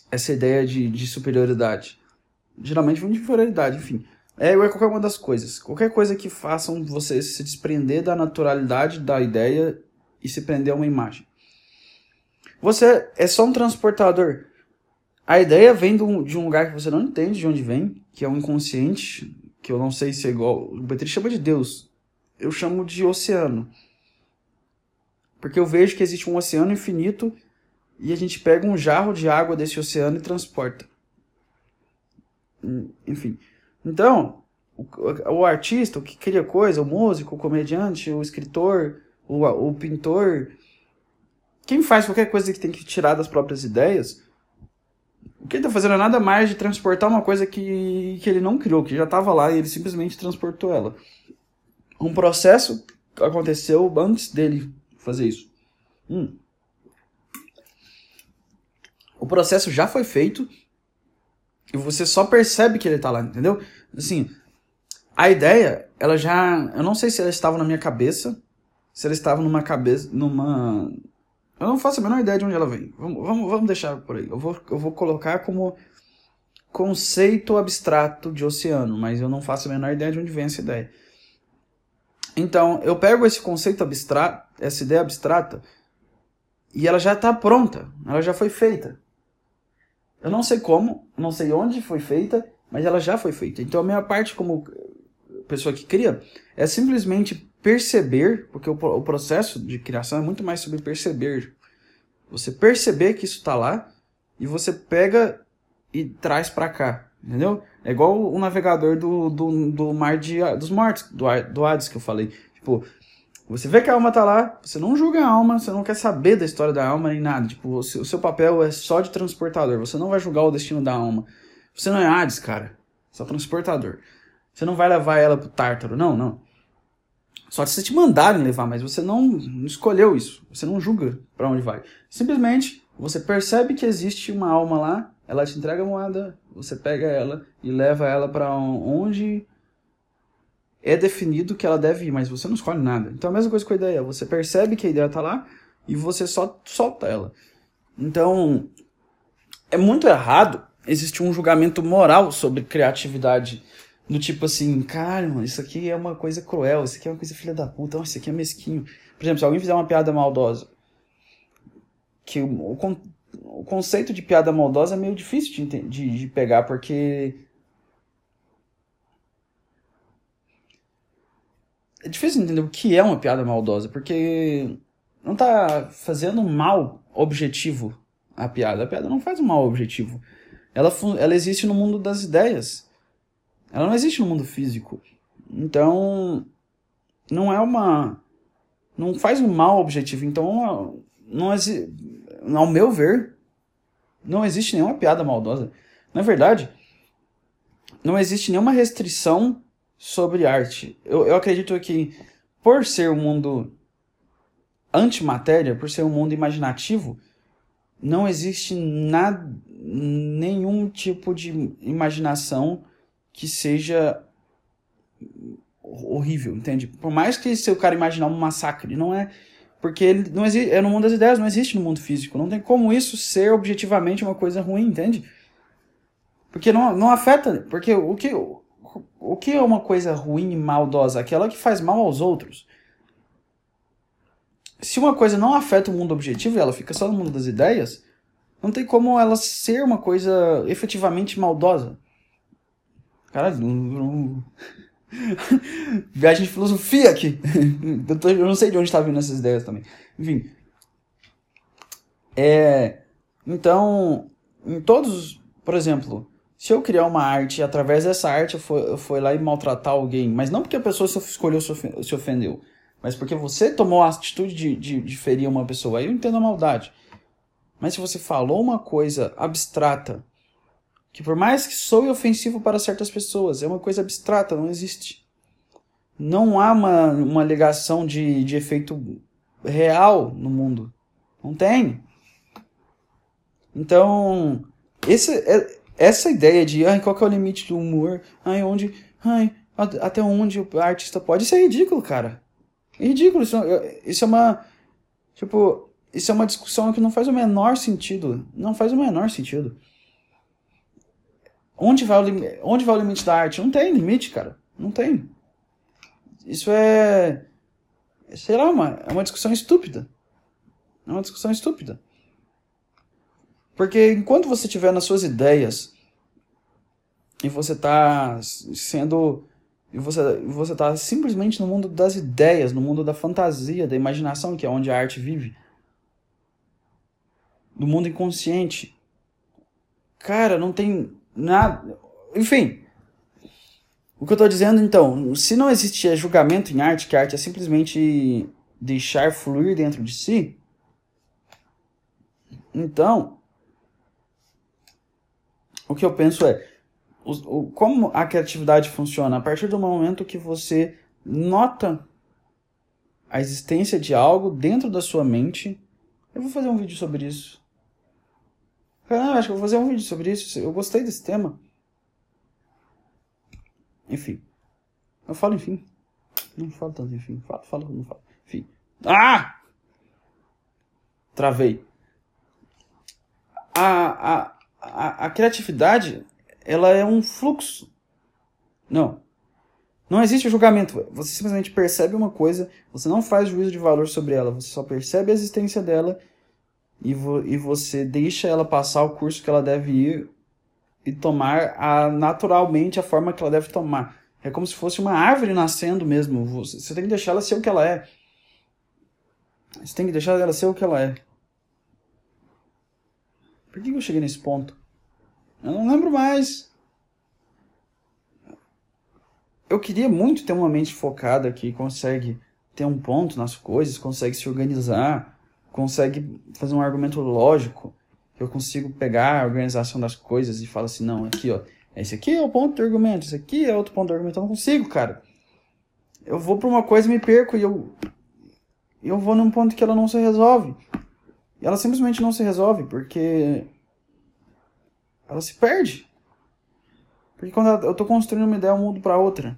essa ideia de, de superioridade. Geralmente vem de inferioridade, enfim. É, é qualquer uma das coisas. Qualquer coisa que façam você se desprender da naturalidade da ideia e se prender a uma imagem. Você é só um transportador. A ideia vem de um, de um lugar que você não entende de onde vem, que é um inconsciente, que eu não sei se é igual. O Petri chama de Deus eu chamo de oceano. Porque eu vejo que existe um oceano infinito e a gente pega um jarro de água desse oceano e transporta. Enfim. Então, o, o artista, o que cria coisa, o músico, o comediante, o escritor, o, o pintor, quem faz qualquer coisa que tem que tirar das próprias ideias, o que ele está fazendo é nada mais de transportar uma coisa que, que ele não criou, que já estava lá e ele simplesmente transportou ela um processo aconteceu antes dele fazer isso. Hum. O processo já foi feito e você só percebe que ele tá lá, entendeu? Assim, a ideia, ela já. Eu não sei se ela estava na minha cabeça, se ela estava numa cabeça. numa. Eu não faço a menor ideia de onde ela vem. Vamos, vamos, vamos deixar por aí. Eu vou, eu vou colocar como conceito abstrato de oceano, mas eu não faço a menor ideia de onde vem essa ideia. Então, eu pego esse conceito abstrato, essa ideia abstrata, e ela já está pronta, ela já foi feita. Eu não sei como, não sei onde foi feita, mas ela já foi feita. Então, a minha parte como pessoa que cria é simplesmente perceber, porque o, o processo de criação é muito mais sobre perceber. Você perceber que isso está lá e você pega e traz para cá, entendeu? É igual o navegador do, do, do mar de, dos mortos, do, do Hades que eu falei. Tipo, você vê que a alma tá lá, você não julga a alma, você não quer saber da história da alma nem nada. Tipo, o seu, papel é só de transportador, você não vai julgar o destino da alma. Você não é Hades, cara. É transportador. Você não vai levar ela pro Tártaro, não, não. Só se te mandarem levar, mas você não escolheu isso. Você não julga para onde vai. Simplesmente você percebe que existe uma alma lá, ela te entrega a moeda, você pega ela e leva ela para onde é definido que ela deve ir, mas você não escolhe nada. Então a mesma coisa com a ideia, você percebe que a ideia tá lá e você só solta ela. Então é muito errado existir um julgamento moral sobre criatividade do tipo assim, cara, mano, isso aqui é uma coisa cruel, isso aqui é uma coisa filha da puta, isso aqui é mesquinho. Por exemplo, se alguém fizer uma piada maldosa, que o, o, conceito de piada maldosa é meio difícil de, de, de pegar, porque. É difícil entender o que é uma piada maldosa, porque não tá fazendo mal objetivo a piada. A piada não faz um mal objetivo. Ela, ela existe no mundo das ideias. Ela não existe no mundo físico. Então, não é uma. Não faz um mal objetivo. Então, não, existe ao meu ver, não existe nenhuma piada maldosa. Na verdade, não existe nenhuma restrição sobre arte. Eu, eu acredito que, por ser um mundo antimatéria, por ser um mundo imaginativo, não existe nada, nenhum tipo de imaginação que seja horrível, entende? Por mais que se o cara imaginar um massacre, não é porque ele não existe, é no mundo das ideias, não existe no mundo físico. Não tem como isso ser objetivamente uma coisa ruim, entende? Porque não, não afeta. Porque o que, o, que é uma coisa ruim e maldosa? Aquela que faz mal aos outros. Se uma coisa não afeta o mundo objetivo e ela fica só no mundo das ideias, não tem como ela ser uma coisa efetivamente maldosa. Cara, não, não... [LAUGHS] Viagem de filosofia aqui. [LAUGHS] eu, tô, eu, não sei de onde está vindo essas ideias também. Enfim. É, então, em todos, por exemplo, se eu criar uma arte e através dessa arte eu for, eu for lá e maltratar alguém, mas não porque a pessoa escolheu se ofendeu, mas porque você tomou a atitude de, de, de ferir uma pessoa, aí eu entendo a maldade. Mas se você falou uma coisa abstrata que por mais que soe ofensivo para certas pessoas, é uma coisa abstrata, não existe. Não há uma, uma ligação de, de efeito real no mundo. Não tem. Então, esse, é, essa ideia de ai, qual que é o limite do humor, ai, onde, ai, até onde o artista pode, isso é ridículo, cara. É ridículo. Isso, isso é uma. Tipo, isso é uma discussão que não faz o menor sentido. Não faz o menor sentido. Onde vai, o onde vai o limite da arte? Não tem limite, cara. Não tem. Isso é. Sei lá, uma, é uma discussão estúpida. É uma discussão estúpida. Porque enquanto você estiver nas suas ideias e você está sendo. E você, você tá simplesmente no mundo das ideias, no mundo da fantasia, da imaginação, que é onde a arte vive. No mundo inconsciente. Cara, não tem Nada. Enfim. O que eu estou dizendo, então, se não existe julgamento em arte, que a arte é simplesmente deixar fluir dentro de si, então, o que eu penso é, o, o, como a criatividade funciona? A partir do momento que você nota a existência de algo dentro da sua mente, eu vou fazer um vídeo sobre isso. Caramba, acho que vou fazer um vídeo sobre isso. Eu gostei desse tema. Enfim. Eu falo enfim. Não falo tanto enfim. Falo, falo, não falo. Enfim. Ah! Travei. A, a, a, a criatividade, ela é um fluxo. Não. Não existe julgamento. Você simplesmente percebe uma coisa, você não faz juízo de valor sobre ela, você só percebe a existência dela e, vo, e você deixa ela passar o curso que ela deve ir e tomar a, naturalmente a forma que ela deve tomar. É como se fosse uma árvore nascendo mesmo. Você, você tem que deixar ela ser o que ela é. Você tem que deixar ela ser o que ela é. Por que eu cheguei nesse ponto? Eu não lembro mais. Eu queria muito ter uma mente focada que consegue ter um ponto nas coisas, consegue se organizar, consegue fazer um argumento lógico. Eu consigo pegar a organização das coisas e falar assim, não, aqui ó, esse aqui é o ponto do argumento, esse aqui é outro ponto do argumento. Eu não consigo, cara. Eu vou para uma coisa e me perco e eu eu vou num ponto que ela não se resolve. E ela simplesmente não se resolve porque ela se perde. Porque quando eu estou construindo uma ideia, eu mudo para outra.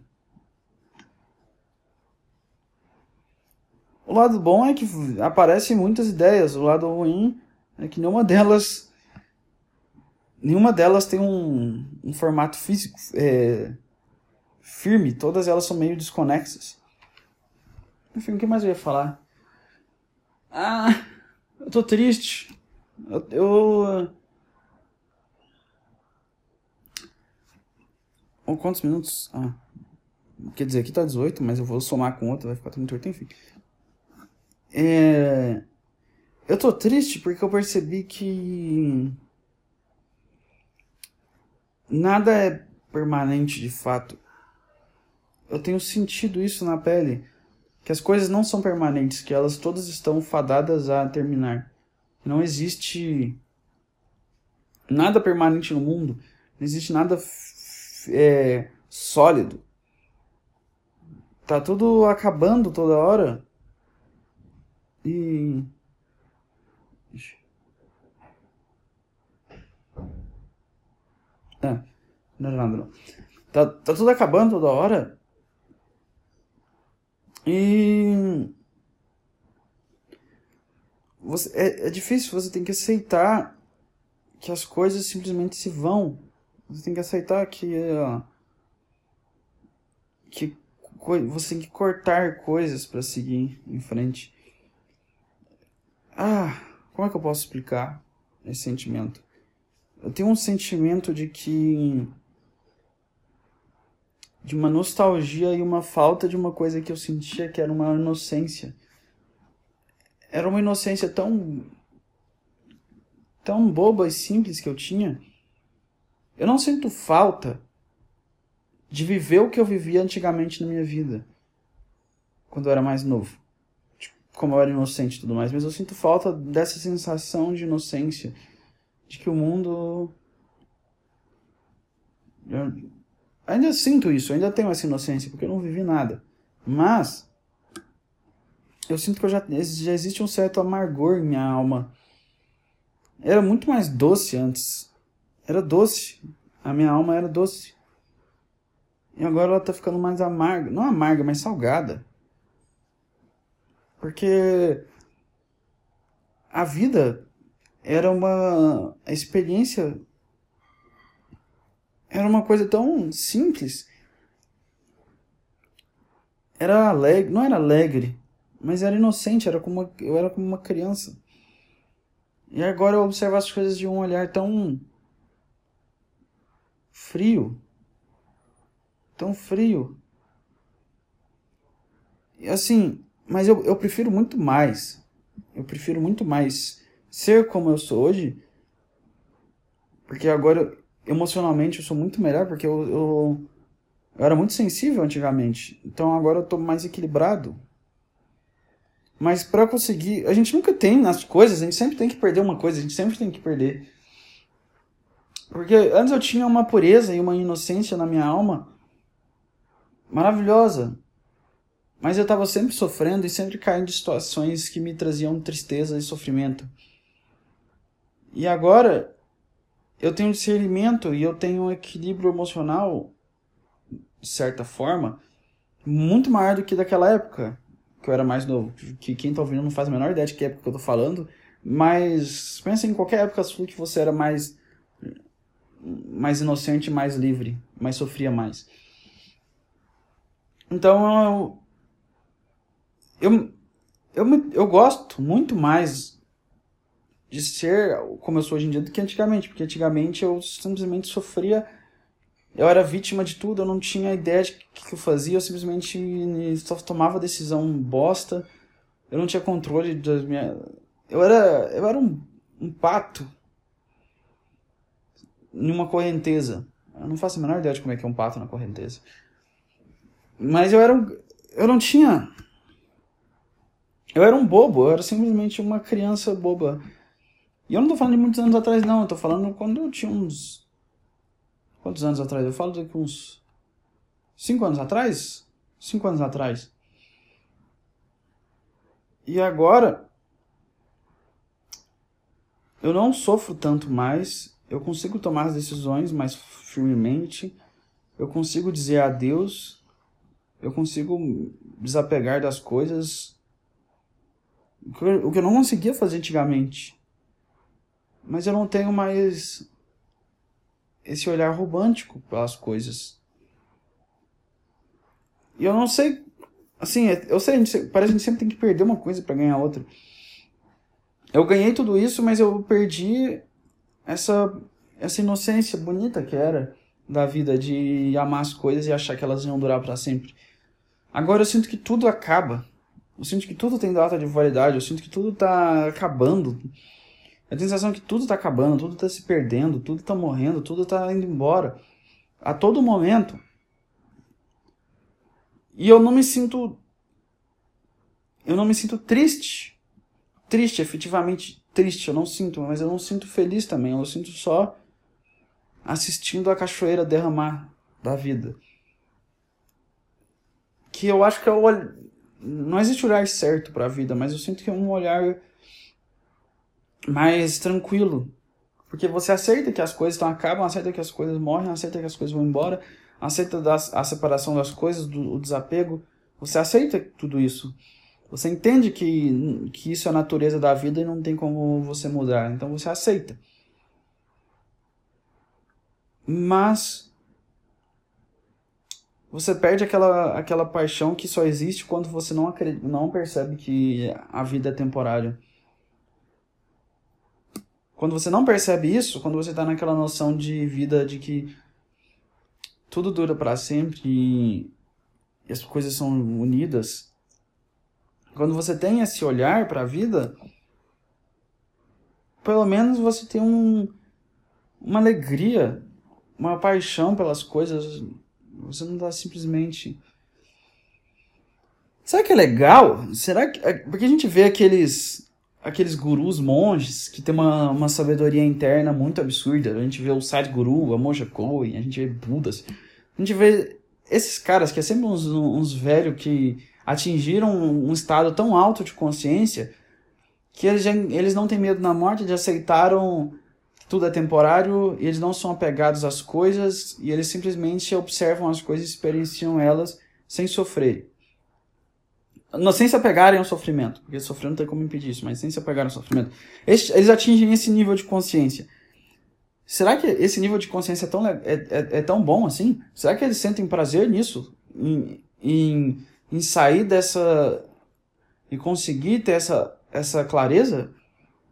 O lado bom é que aparecem muitas ideias. O lado ruim é que nenhuma delas nenhuma delas tem um, um formato físico é, firme. Todas elas são meio desconexas. Enfim, o que mais eu ia falar? Ah, eu tô triste. Eu, eu Oh, quantos minutos? Ah. Quer dizer, aqui tá 18, mas eu vou somar com outro, vai ficar 38, enfim. É... Eu tô triste porque eu percebi que. Nada é permanente de fato. Eu tenho sentido isso na pele. Que as coisas não são permanentes, que elas todas estão fadadas a terminar. Não existe nada permanente no mundo. Não existe nada é, sólido. Tá tudo acabando toda hora. E. É, não é nada não. Tá, tá tudo acabando toda hora. E. Você, é, é difícil, você tem que aceitar que as coisas simplesmente se vão você tem que aceitar que. Uh, que você tem que cortar coisas para seguir em frente. Ah, como é que eu posso explicar esse sentimento? Eu tenho um sentimento de que. de uma nostalgia e uma falta de uma coisa que eu sentia que era uma inocência. Era uma inocência tão. tão boba e simples que eu tinha eu não sinto falta de viver o que eu vivia antigamente na minha vida, quando eu era mais novo. Como eu era inocente e tudo mais, mas eu sinto falta dessa sensação de inocência, de que o mundo. Eu ainda sinto isso, ainda tenho essa inocência, porque eu não vivi nada. Mas. Eu sinto que eu já, já existe um certo amargor em minha alma. Era muito mais doce antes era doce. A minha alma era doce. E agora ela tá ficando mais amarga. Não amarga, mas salgada. Porque a vida era uma a experiência era uma coisa tão simples. Era alegre, não era alegre, mas era inocente, era como uma, eu era como uma criança. E agora eu observo as coisas de um olhar tão frio. Tão frio. E assim, mas eu, eu prefiro muito mais. Eu prefiro muito mais ser como eu sou hoje. Porque agora, emocionalmente, eu sou muito melhor. Porque eu, eu, eu era muito sensível antigamente. Então agora eu tô mais equilibrado. Mas para conseguir. A gente nunca tem nas coisas, a gente sempre tem que perder uma coisa, a gente sempre tem que perder. Porque antes eu tinha uma pureza e uma inocência na minha alma maravilhosa. Mas eu estava sempre sofrendo e sempre caindo em situações que me traziam tristeza e sofrimento. E agora eu tenho discernimento e eu tenho um equilíbrio emocional, de certa forma, muito maior do que daquela época que eu era mais novo. Que quem está ouvindo não faz a menor ideia de que época que eu estou falando. Mas pensa em qualquer época sua que você era mais mais inocente, mais livre, mas sofria mais. Então eu, eu, eu, eu gosto muito mais de ser como eu sou hoje em dia do que antigamente, porque antigamente eu simplesmente sofria, eu era vítima de tudo, eu não tinha ideia de o que eu fazia, eu simplesmente só tomava decisão bosta, eu não tinha controle das minhas. Eu era, eu era um, um pato numa correnteza. Eu não faço a menor ideia de como é que é um pato na correnteza. Mas eu era um, eu não tinha eu era um bobo, eu era simplesmente uma criança boba. E eu não tô falando de muitos anos atrás não, eu tô falando quando eu tinha uns quantos anos atrás? Eu falo de uns cinco anos atrás? Cinco anos atrás. E agora eu não sofro tanto mais, eu consigo tomar as decisões mais firmemente, eu consigo dizer adeus, eu consigo desapegar das coisas, o que eu não conseguia fazer antigamente. Mas eu não tenho mais esse olhar romântico pelas coisas. E eu não sei, assim, eu sei, parece que a gente sempre tem que perder uma coisa para ganhar outra eu ganhei tudo isso, mas eu perdi essa, essa inocência bonita que era da vida de amar as coisas e achar que elas iam durar para sempre. Agora eu sinto que tudo acaba. Eu sinto que tudo tem data de validade, eu sinto que tudo tá acabando. A sensação que tudo tá acabando, tudo tá se perdendo, tudo tá morrendo, tudo tá indo embora. A todo momento. E eu não me sinto. Eu não me sinto triste triste, efetivamente triste. Eu não sinto, mas eu não sinto feliz também. Eu sinto só assistindo a cachoeira derramar da vida. Que eu acho que é o não existe olhar certo para a vida, mas eu sinto que é um olhar mais tranquilo. Porque você aceita que as coisas acabam, aceita que as coisas morrem, aceita que as coisas vão embora, aceita das, a separação das coisas, do, o desapego. Você aceita tudo isso. Você entende que, que isso é a natureza da vida e não tem como você mudar. Então você aceita. Mas você perde aquela, aquela paixão que só existe quando você não, acredita, não percebe que a vida é temporária. Quando você não percebe isso, quando você está naquela noção de vida de que tudo dura para sempre e as coisas são unidas, quando você tem esse olhar para a vida, pelo menos você tem um, uma alegria, uma paixão pelas coisas. Você não está simplesmente. Será que é legal? Será que. É, porque a gente vê aqueles aqueles gurus monges que tem uma, uma sabedoria interna muito absurda. A gente vê o Sadhguru, a Monja Coen, a gente vê Budas. A gente vê esses caras que é sempre uns, uns velhos que atingiram um estado tão alto de consciência que eles, já, eles não têm medo da morte, eles aceitaram tudo é temporário, e eles não são apegados às coisas e eles simplesmente observam as coisas e experienciam elas sem sofrer. Não, sem se apegarem ao sofrimento, porque sofrer não tem como impedir isso, mas sem se apegarem ao sofrimento. Eles, eles atingem esse nível de consciência. Será que esse nível de consciência é tão, é, é, é tão bom assim? Será que eles sentem prazer nisso? Em, em em sair dessa e conseguir ter essa, essa clareza?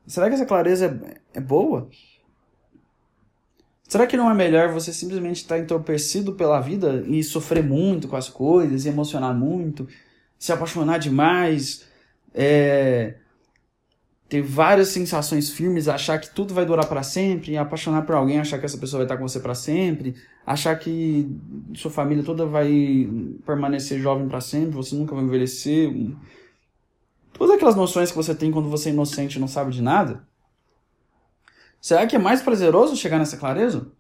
Será que essa clareza é, é boa? Será que não é melhor você simplesmente estar entorpecido pela vida e sofrer muito com as coisas, e emocionar muito, se apaixonar demais, é, ter várias sensações firmes, achar que tudo vai durar para sempre, apaixonar por alguém, achar que essa pessoa vai estar com você para sempre, achar que sua família toda vai permanecer jovem para sempre, você nunca vai envelhecer. Todas aquelas noções que você tem quando você é inocente e não sabe de nada. Será que é mais prazeroso chegar nessa clareza?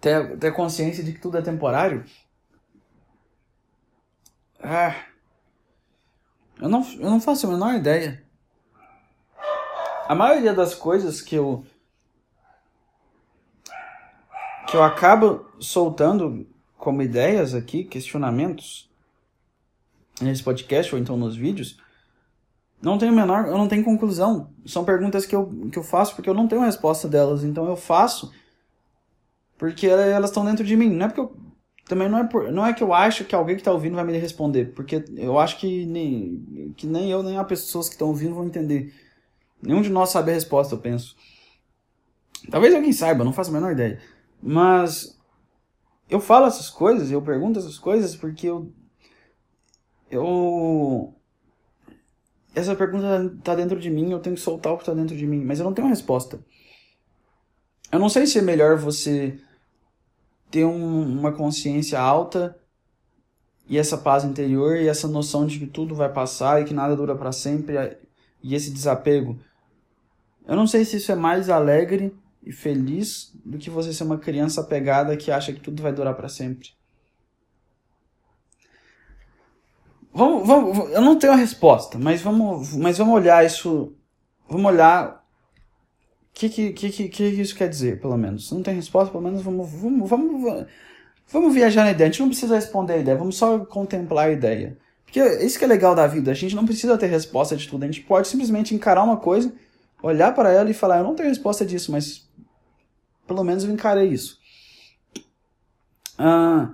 Ter, ter consciência de que tudo é temporário? Ah eu não, eu não faço a menor ideia. A maioria das coisas que eu que eu acabo soltando como ideias aqui, questionamentos nesse podcast ou então nos vídeos, não tem menor, eu não tenho conclusão. São perguntas que eu, que eu faço porque eu não tenho resposta delas, então eu faço porque elas estão dentro de mim. Não é porque eu também não é, por, não é que eu acho que alguém que está ouvindo vai me responder, porque eu acho que nem, que nem eu, nem as pessoas que estão ouvindo vão entender. Nenhum de nós sabe a resposta, eu penso. Talvez alguém saiba, não faço a menor ideia. Mas eu falo essas coisas, eu pergunto essas coisas porque eu. Eu. Essa pergunta tá dentro de mim, eu tenho que soltar o que tá dentro de mim, mas eu não tenho uma resposta. Eu não sei se é melhor você ter um, uma consciência alta e essa paz interior e essa noção de que tudo vai passar e que nada dura para sempre e esse desapego. Eu não sei se isso é mais alegre e feliz do que você ser uma criança apegada que acha que tudo vai durar para sempre. Vamos, vamos, eu não tenho a resposta, mas vamos, mas vamos olhar isso. Vamos olhar o que, que, que, que, isso quer dizer, pelo menos. Se não tem resposta, pelo menos vamos, vamos, vamos, vamos viajar na ideia. A gente não precisa responder a ideia, vamos só contemplar a ideia. Porque isso que é legal da vida, a gente não precisa ter resposta de tudo, a gente pode simplesmente encarar uma coisa, olhar para ela e falar: Eu não tenho resposta disso, mas pelo menos eu encarei isso. Ah,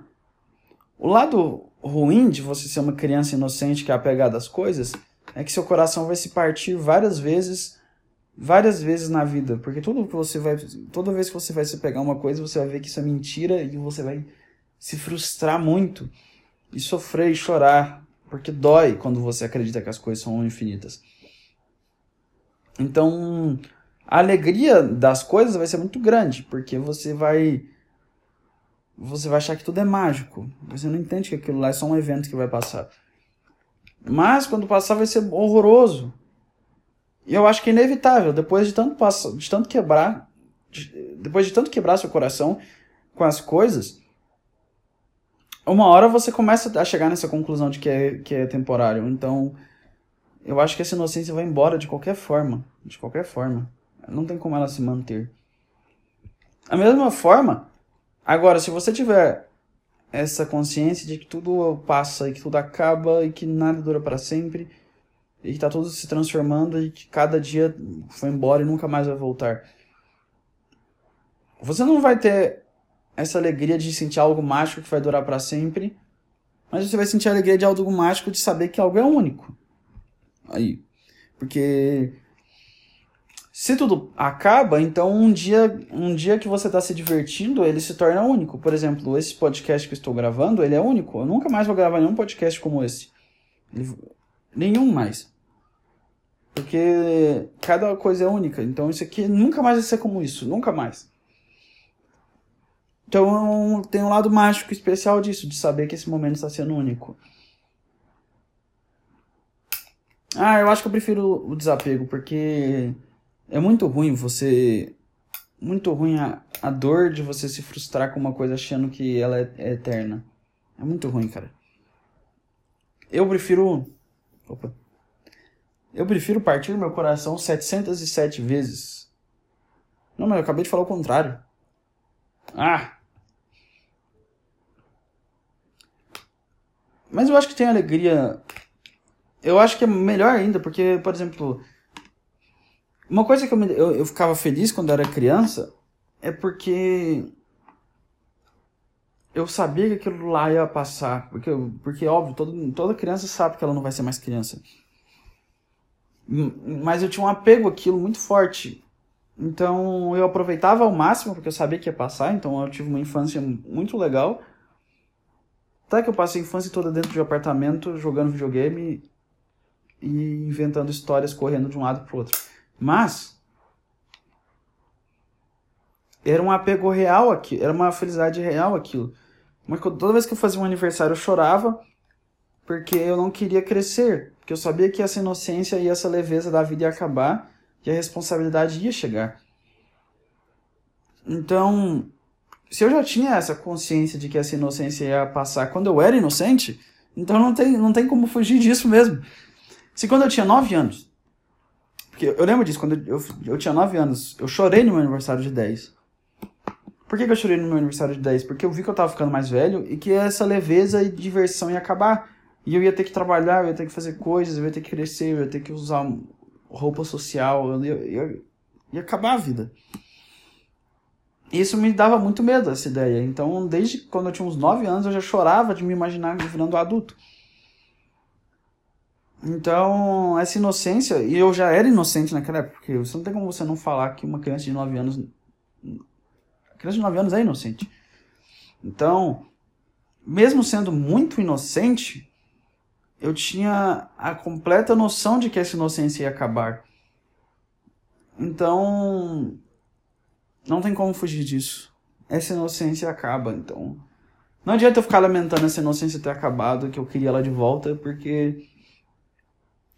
o lado ruim de você ser uma criança inocente que é apegada às coisas é que seu coração vai se partir várias vezes, várias vezes na vida, porque tudo que você vai, toda vez que você vai se pegar uma coisa, você vai ver que isso é mentira e você vai se frustrar muito e sofrer e chorar, porque dói quando você acredita que as coisas são infinitas. Então, a alegria das coisas vai ser muito grande, porque você vai você vai achar que tudo é mágico. Você não entende que aquilo lá é só um evento que vai passar. Mas quando passar vai ser horroroso. E eu acho que é inevitável, depois de tanto passar, de tanto quebrar, de, depois de tanto quebrar seu coração com as coisas, uma hora você começa a chegar nessa conclusão de que é, que é temporário. Então, eu acho que essa inocência vai embora de qualquer forma, de qualquer forma. Não tem como ela se manter. A mesma forma, agora, se você tiver essa consciência de que tudo passa e que tudo acaba e que nada dura para sempre e que tá tudo se transformando e que cada dia foi embora e nunca mais vai voltar. Você não vai ter essa alegria de sentir algo mágico que vai durar para sempre, mas você vai sentir a alegria de algo mágico de saber que algo é único. Aí, porque se tudo acaba, então um dia, um dia que você está se divertindo, ele se torna único. Por exemplo, esse podcast que eu estou gravando, ele é único. Eu nunca mais vou gravar nenhum podcast como esse. Ele, nenhum mais. Porque cada coisa é única. Então isso aqui nunca mais vai ser como isso. Nunca mais. Então tem um lado mágico especial disso, de saber que esse momento está sendo único. Ah, eu acho que eu prefiro o desapego, porque é muito ruim você. Muito ruim a, a dor de você se frustrar com uma coisa achando que ela é, é eterna. É muito ruim, cara. Eu prefiro. Opa. Eu prefiro partir meu coração 707 vezes. Não, mas eu acabei de falar o contrário. Ah! Mas eu acho que tem alegria. Eu acho que é melhor ainda, porque, por exemplo, uma coisa que eu, me, eu, eu ficava feliz quando era criança é porque eu sabia que aquilo lá ia passar. Porque, porque óbvio, todo, toda criança sabe que ela não vai ser mais criança. Mas eu tinha um apego àquilo muito forte. Então eu aproveitava ao máximo, porque eu sabia que ia passar. Então eu tive uma infância muito legal. Até que eu passei a infância toda dentro de um apartamento, jogando videogame e inventando histórias, correndo de um lado para outro. Mas era um apego real aqui, era uma felicidade real aquilo. Mas toda vez que eu fazia um aniversário eu chorava porque eu não queria crescer, porque eu sabia que essa inocência e essa leveza da vida ia acabar e a responsabilidade ia chegar. Então, se eu já tinha essa consciência de que essa inocência ia passar quando eu era inocente, então não tem, não tem como fugir disso mesmo. Se quando eu tinha 9 anos, porque eu lembro disso, quando eu, eu tinha 9 anos, eu chorei no meu aniversário de 10. Por que, que eu chorei no meu aniversário de 10? Porque eu vi que eu tava ficando mais velho e que essa leveza e diversão ia acabar. E eu ia ter que trabalhar, eu ia ter que fazer coisas, eu ia ter que crescer, eu ia ter que usar roupa social, eu ia, ia, ia acabar a vida. E isso me dava muito medo, essa ideia. Então, desde quando eu tinha uns 9 anos, eu já chorava de me imaginar virando adulto. Então, essa inocência, e eu já era inocente naquela época, porque você não tem como você não falar que uma criança de 9 anos. A criança de 9 anos é inocente. Então, mesmo sendo muito inocente, eu tinha a completa noção de que essa inocência ia acabar. Então, não tem como fugir disso. Essa inocência acaba, então. Não adianta eu ficar lamentando essa inocência ter acabado, que eu queria ela de volta, porque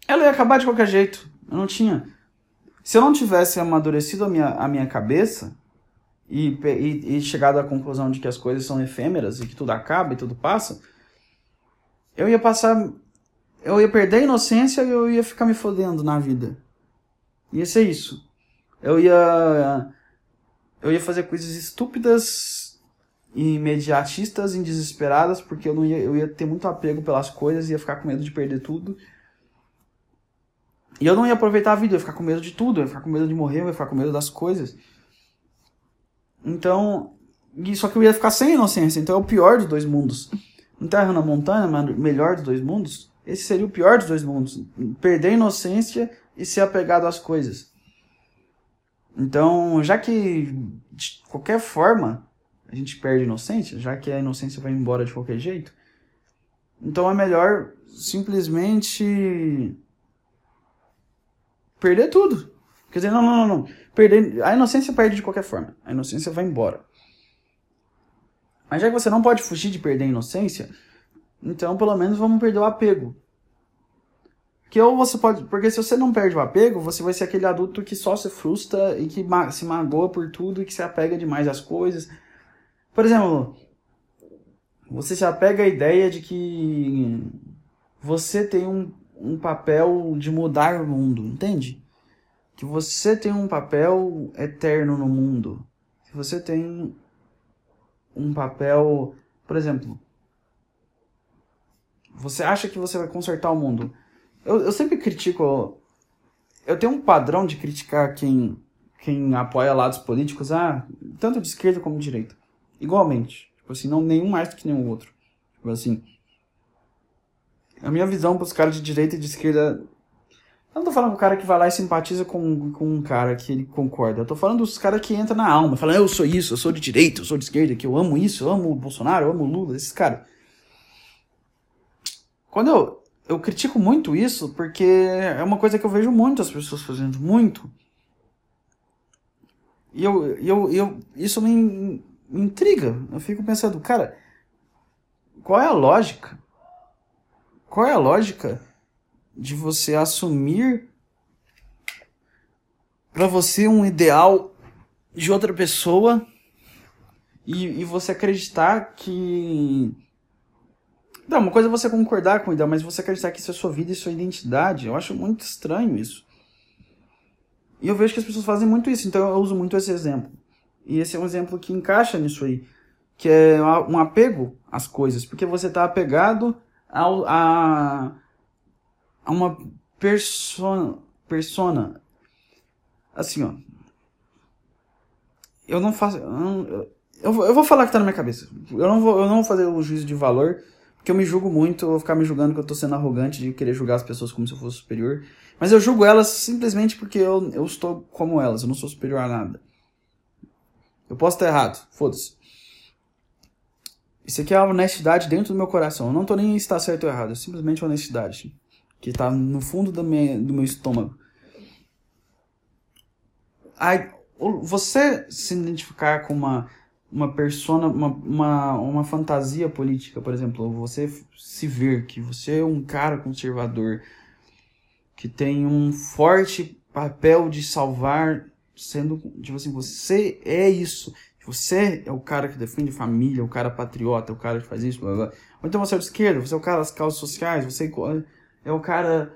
ela ia acabar de qualquer jeito. Eu não tinha. Se eu não tivesse amadurecido a minha, a minha cabeça e, e, e chegado à conclusão de que as coisas são efêmeras e que tudo acaba e tudo passa, eu ia passar. Eu ia perder a inocência e eu ia ficar me fodendo na vida. Ia ser isso. Eu ia. Eu ia fazer coisas estúpidas e imediatistas e desesperadas, porque eu, não ia, eu ia ter muito apego pelas coisas, ia ficar com medo de perder tudo. E eu não ia aproveitar a vida, eu ia ficar com medo de tudo, eu ia ficar com medo de morrer, eu ia ficar com medo das coisas. Então, só que eu ia ficar sem inocência, então é o pior dos dois mundos. Não terra na montanha, mas melhor dos dois mundos. Esse seria o pior dos dois mundos. Perder a inocência e ser apegado às coisas. Então, já que de qualquer forma a gente perde a inocência, já que a inocência vai embora de qualquer jeito, então é melhor simplesmente perder tudo. Quer dizer, não, não, não, não. Perder, a inocência perde de qualquer forma. A inocência vai embora. Mas já que você não pode fugir de perder a inocência, então pelo menos vamos perder o apego. Que ou você pode. Porque se você não perde o apego, você vai ser aquele adulto que só se frustra e que se magoa por tudo e que se apega demais às coisas. Por exemplo, você se apega à ideia de que você tem um, um papel de mudar o mundo, entende? Que você tem um papel eterno no mundo. Que você tem um papel. Por exemplo, você acha que você vai consertar o mundo. Eu, eu sempre critico. Eu tenho um padrão de criticar quem, quem apoia lados políticos, ah, tanto de esquerda como de direita. Igualmente. Tipo assim, não nenhum mais do que nenhum outro. Tipo assim. A minha visão para os caras de direita e de esquerda. Eu não tô falando do cara que vai lá e simpatiza com, com um cara que ele concorda. Eu tô falando dos caras que entram na alma, falam, eu sou isso, eu sou de direita, eu sou de esquerda, que eu amo isso, eu amo o Bolsonaro, eu amo o Lula, esses caras. Quando eu, eu critico muito isso porque é uma coisa que eu vejo muitas pessoas fazendo, muito. E eu, eu, eu, isso me, me intriga. Eu fico pensando, cara, qual é a lógica? Qual é a lógica de você assumir para você um ideal de outra pessoa e, e você acreditar que não, uma coisa é você concordar com o ideal, mas você acreditar que isso é sua vida e sua identidade, eu acho muito estranho isso. E eu vejo que as pessoas fazem muito isso, então eu uso muito esse exemplo. E esse é um exemplo que encaixa nisso aí, que é um apego às coisas, porque você está apegado ao, a, a uma persona, persona. Assim, ó. Eu não faço. Eu, não, eu, eu vou falar que tá na minha cabeça. Eu não vou, eu não vou fazer o juízo de valor porque eu me julgo muito, eu vou ficar me julgando que eu tô sendo arrogante de querer julgar as pessoas como se eu fosse superior. Mas eu julgo elas simplesmente porque eu, eu estou como elas, eu não sou superior a nada. Eu posso estar errado, foda-se. Isso aqui é a honestidade dentro do meu coração. Eu não tô nem se está certo ou errado, é simplesmente honestidade. Que tá no fundo do meu, do meu estômago. Aí, você se identificar com uma uma persona, uma, uma, uma fantasia política, por exemplo, você se ver que você é um cara conservador que tem um forte papel de salvar, sendo, tipo assim, você é isso. Você é o cara que defende família, o cara patriota, o cara que faz isso, blá, blá. Ou então você é de esquerda, você é o cara das causas sociais, você é o cara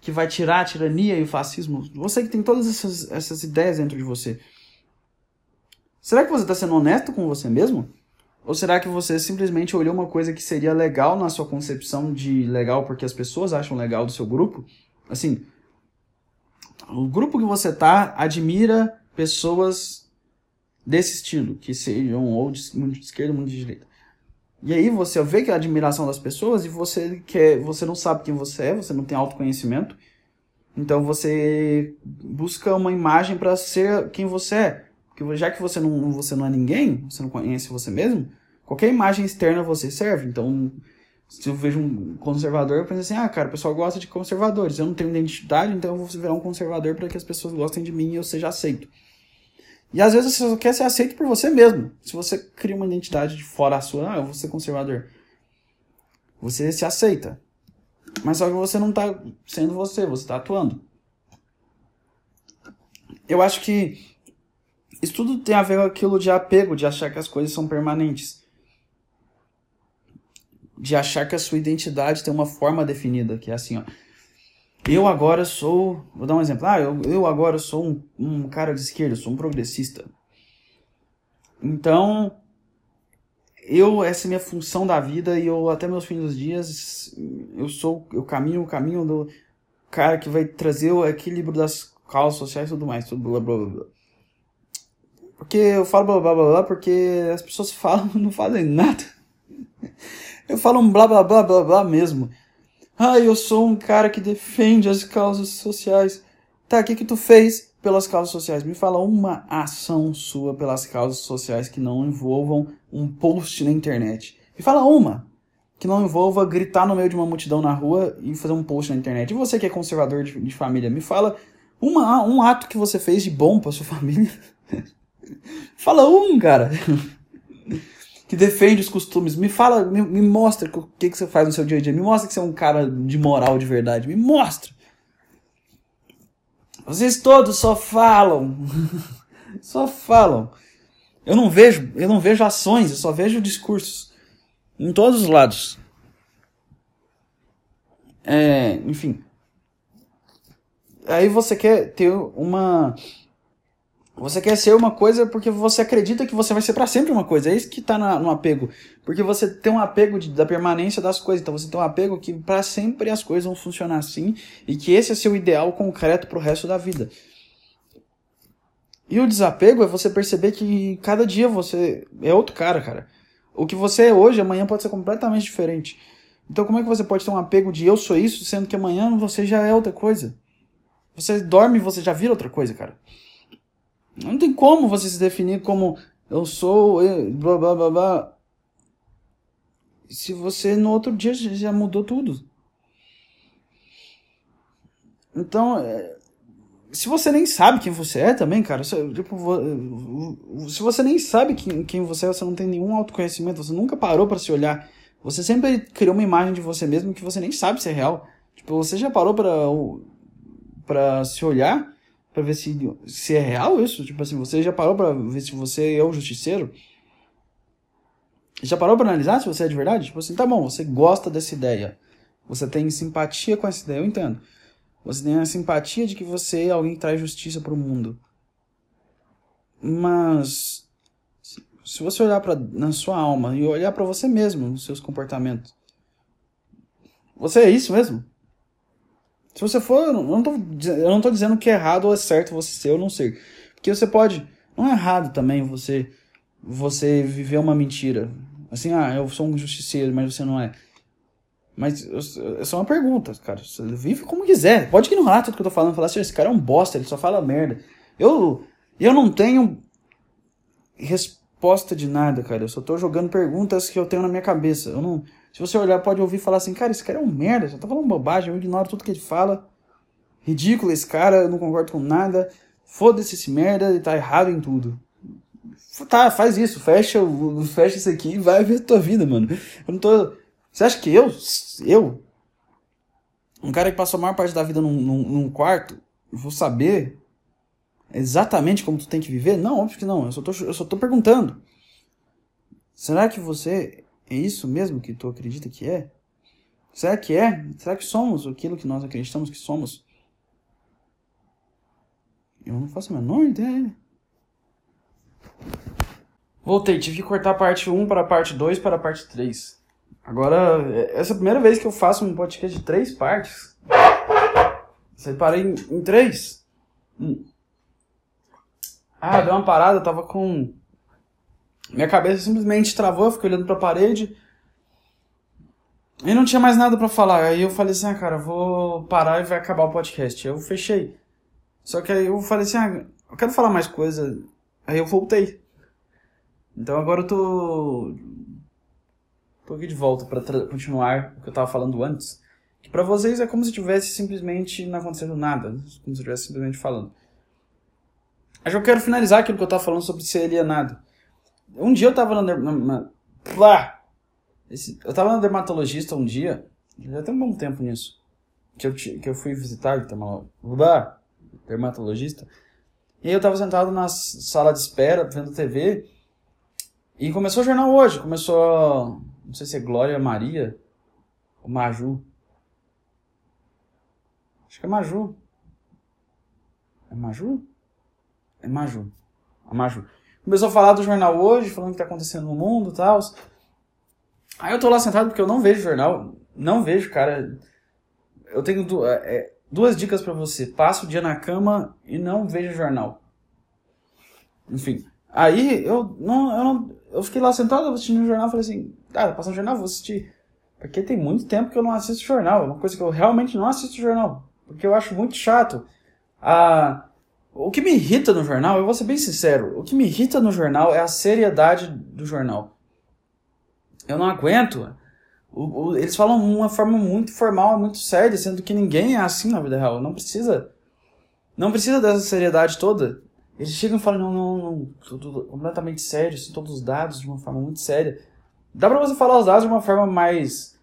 que vai tirar a tirania e o fascismo. Você que tem todas essas, essas ideias dentro de você. Será que você está sendo honesto com você mesmo? Ou será que você simplesmente olhou uma coisa que seria legal na sua concepção de legal porque as pessoas acham legal do seu grupo? Assim, o grupo que você tá admira pessoas desse estilo, que sejam ou de de esquerda ou de direita. E aí você vê que a admiração das pessoas e você quer, você não sabe quem você é, você não tem autoconhecimento. Então você busca uma imagem para ser quem você é. Porque já que você não, você não é ninguém, você não conhece você mesmo, qualquer imagem externa você serve. Então, Se eu vejo um conservador, eu penso assim, ah, cara, o pessoal gosta de conservadores. Eu não tenho identidade, então eu vou virar um conservador para que as pessoas gostem de mim e eu seja aceito. E às vezes você só quer ser aceito por você mesmo. Se você cria uma identidade de fora a sua, ah, eu vou ser conservador. Você se aceita. Mas só que você não tá sendo você, você tá atuando. Eu acho que isso tudo tem a ver com aquilo de apego, de achar que as coisas são permanentes de achar que a sua identidade tem uma forma definida, que é assim, ó. Eu agora sou. Vou dar um exemplo. Ah, eu, eu agora sou um, um cara de esquerda, sou um progressista. Então, eu, essa é a minha função da vida e eu, até meus fins dos dias, eu sou, eu caminho o caminho do cara que vai trazer o equilíbrio das causas sociais e tudo mais, tudo blá blá blá. Porque eu falo blá blá blá blá porque as pessoas [LAUGHS] falam não fazem nada. Eu falo um blá blá blá blá blá mesmo. Ah, eu sou um cara que defende as causas sociais. Tá, o que que tu fez pelas causas sociais? Me fala uma ação sua pelas causas sociais que não envolvam um post na internet. Me fala uma que não envolva gritar no meio de uma multidão na rua e fazer um post na internet. E você que é conservador de, de família, me fala uma, um ato que você fez de bom para sua [LAUGHS] família. fala um, cara que defende os costumes. Me fala, me, me mostra o que, que você faz no seu dia a dia. Me mostra que você é um cara de moral de verdade. Me mostra. Vocês todos só falam. [LAUGHS] só falam. Eu não vejo, eu não vejo ações, eu só vejo discursos. Em todos os lados. É, enfim. Aí você quer ter uma você quer ser uma coisa porque você acredita que você vai ser para sempre uma coisa. É isso que tá no apego. Porque você tem um apego de, da permanência das coisas. Então você tem um apego que para sempre as coisas vão funcionar assim e que esse é seu ideal concreto pro resto da vida. E o desapego é você perceber que cada dia você é outro cara, cara. O que você é hoje, amanhã pode ser completamente diferente. Então como é que você pode ter um apego de eu sou isso, sendo que amanhã você já é outra coisa? Você dorme e você já vira outra coisa, cara. Não tem como você se definir como eu sou, blá blá blá blá. Se você no outro dia já mudou tudo. Então, é, se você nem sabe quem você é também, cara, se, tipo, se você nem sabe quem, quem você é, você não tem nenhum autoconhecimento, você nunca parou para se olhar, você sempre criou uma imagem de você mesmo que você nem sabe se é real. Tipo, você já parou para para se olhar para ver se, se é real isso? Tipo assim, você já parou para ver se você é um justiceiro? Já parou para analisar se você é de verdade? Tipo assim, tá bom, você gosta dessa ideia. Você tem simpatia com essa ideia, eu entendo. Você tem a simpatia de que você é alguém que traz justiça para o mundo. Mas se você olhar para na sua alma e olhar para você mesmo, nos seus comportamentos, você é isso mesmo? Se você for, eu não, tô, eu não tô dizendo que é errado ou é certo você ser ou não ser. Porque você pode. Não é errado também você você viver uma mentira. Assim, ah, eu sou um justiceiro, mas você não é. Mas é só uma pergunta, cara. Você vive como quiser. Pode ignorar tudo que eu tô falando. Falar assim, esse cara é um bosta, ele só fala merda. Eu, eu não tenho resposta de nada, cara. Eu só tô jogando perguntas que eu tenho na minha cabeça. Eu não. Se você olhar, pode ouvir falar assim, cara, esse cara é um merda, só tá falando bobagem, eu ignoro tudo que ele fala. Ridículo esse cara, eu não concordo com nada. Foda-se esse merda, ele tá errado em tudo. Tá, faz isso, fecha, fecha isso aqui e vai ver a tua vida, mano. Eu não tô. Você acha que eu, eu, um cara que passou a maior parte da vida num, num, num quarto, vou saber exatamente como tu tem que viver? Não, óbvio que não. Eu só tô, eu só tô perguntando. Será que você é isso mesmo que tu acredita que é? Será que é? Será que somos aquilo que nós acreditamos que somos? Eu não faço a menor ideia. Voltei, tive que cortar a parte 1 para a parte 2 para a parte 3. Agora, essa é a primeira vez que eu faço um podcast de três partes. Separei em, em três. Hum. Ah, deu uma parada, eu tava com minha cabeça simplesmente travou, eu fiquei olhando pra parede. E não tinha mais nada para falar. Aí eu falei assim, ah, cara, vou parar e vai acabar o podcast. Eu fechei. Só que aí eu falei assim, ah, eu quero falar mais coisa. Aí eu voltei. Então agora eu tô. tô aqui de volta para continuar o que eu tava falando antes. Que pra vocês é como se tivesse simplesmente não acontecendo nada. Como se eu estivesse simplesmente falando. Mas eu quero finalizar aquilo que eu tava falando sobre ser alienado. Um dia eu tava na, na, na esse, eu tava na dermatologista um dia, já tem um bom tempo nisso, que eu, que eu fui visitar, lá, dermatologista, e aí eu tava sentado na sala de espera, vendo TV, e começou o jornal hoje, começou, não sei se é Glória Maria, ou Maju, acho que é Maju, é Maju? É Maju, a Maju. Começou a falar do jornal hoje, falando o que está acontecendo no mundo e tal. Aí eu tô lá sentado porque eu não vejo jornal. Não vejo, cara. Eu tenho du é, é duas dicas para você. Passa o dia na cama e não veja jornal. Enfim. Aí eu não, eu não. Eu fiquei lá sentado assistindo o jornal falei assim, ah, tá passando jornal, vou assistir. Porque tem muito tempo que eu não assisto jornal. É uma coisa que eu realmente não assisto jornal. Porque eu acho muito chato. Ah, o que me irrita no jornal, eu vou ser bem sincero, o que me irrita no jornal é a seriedade do jornal. Eu não aguento. O, o, eles falam de uma forma muito formal, muito séria, sendo que ninguém é assim na vida real. Não precisa. Não precisa dessa seriedade toda. Eles chegam e falam, não, não, não, tudo completamente sério, assim, todos os dados de uma forma muito séria. Dá pra você falar os dados de uma forma mais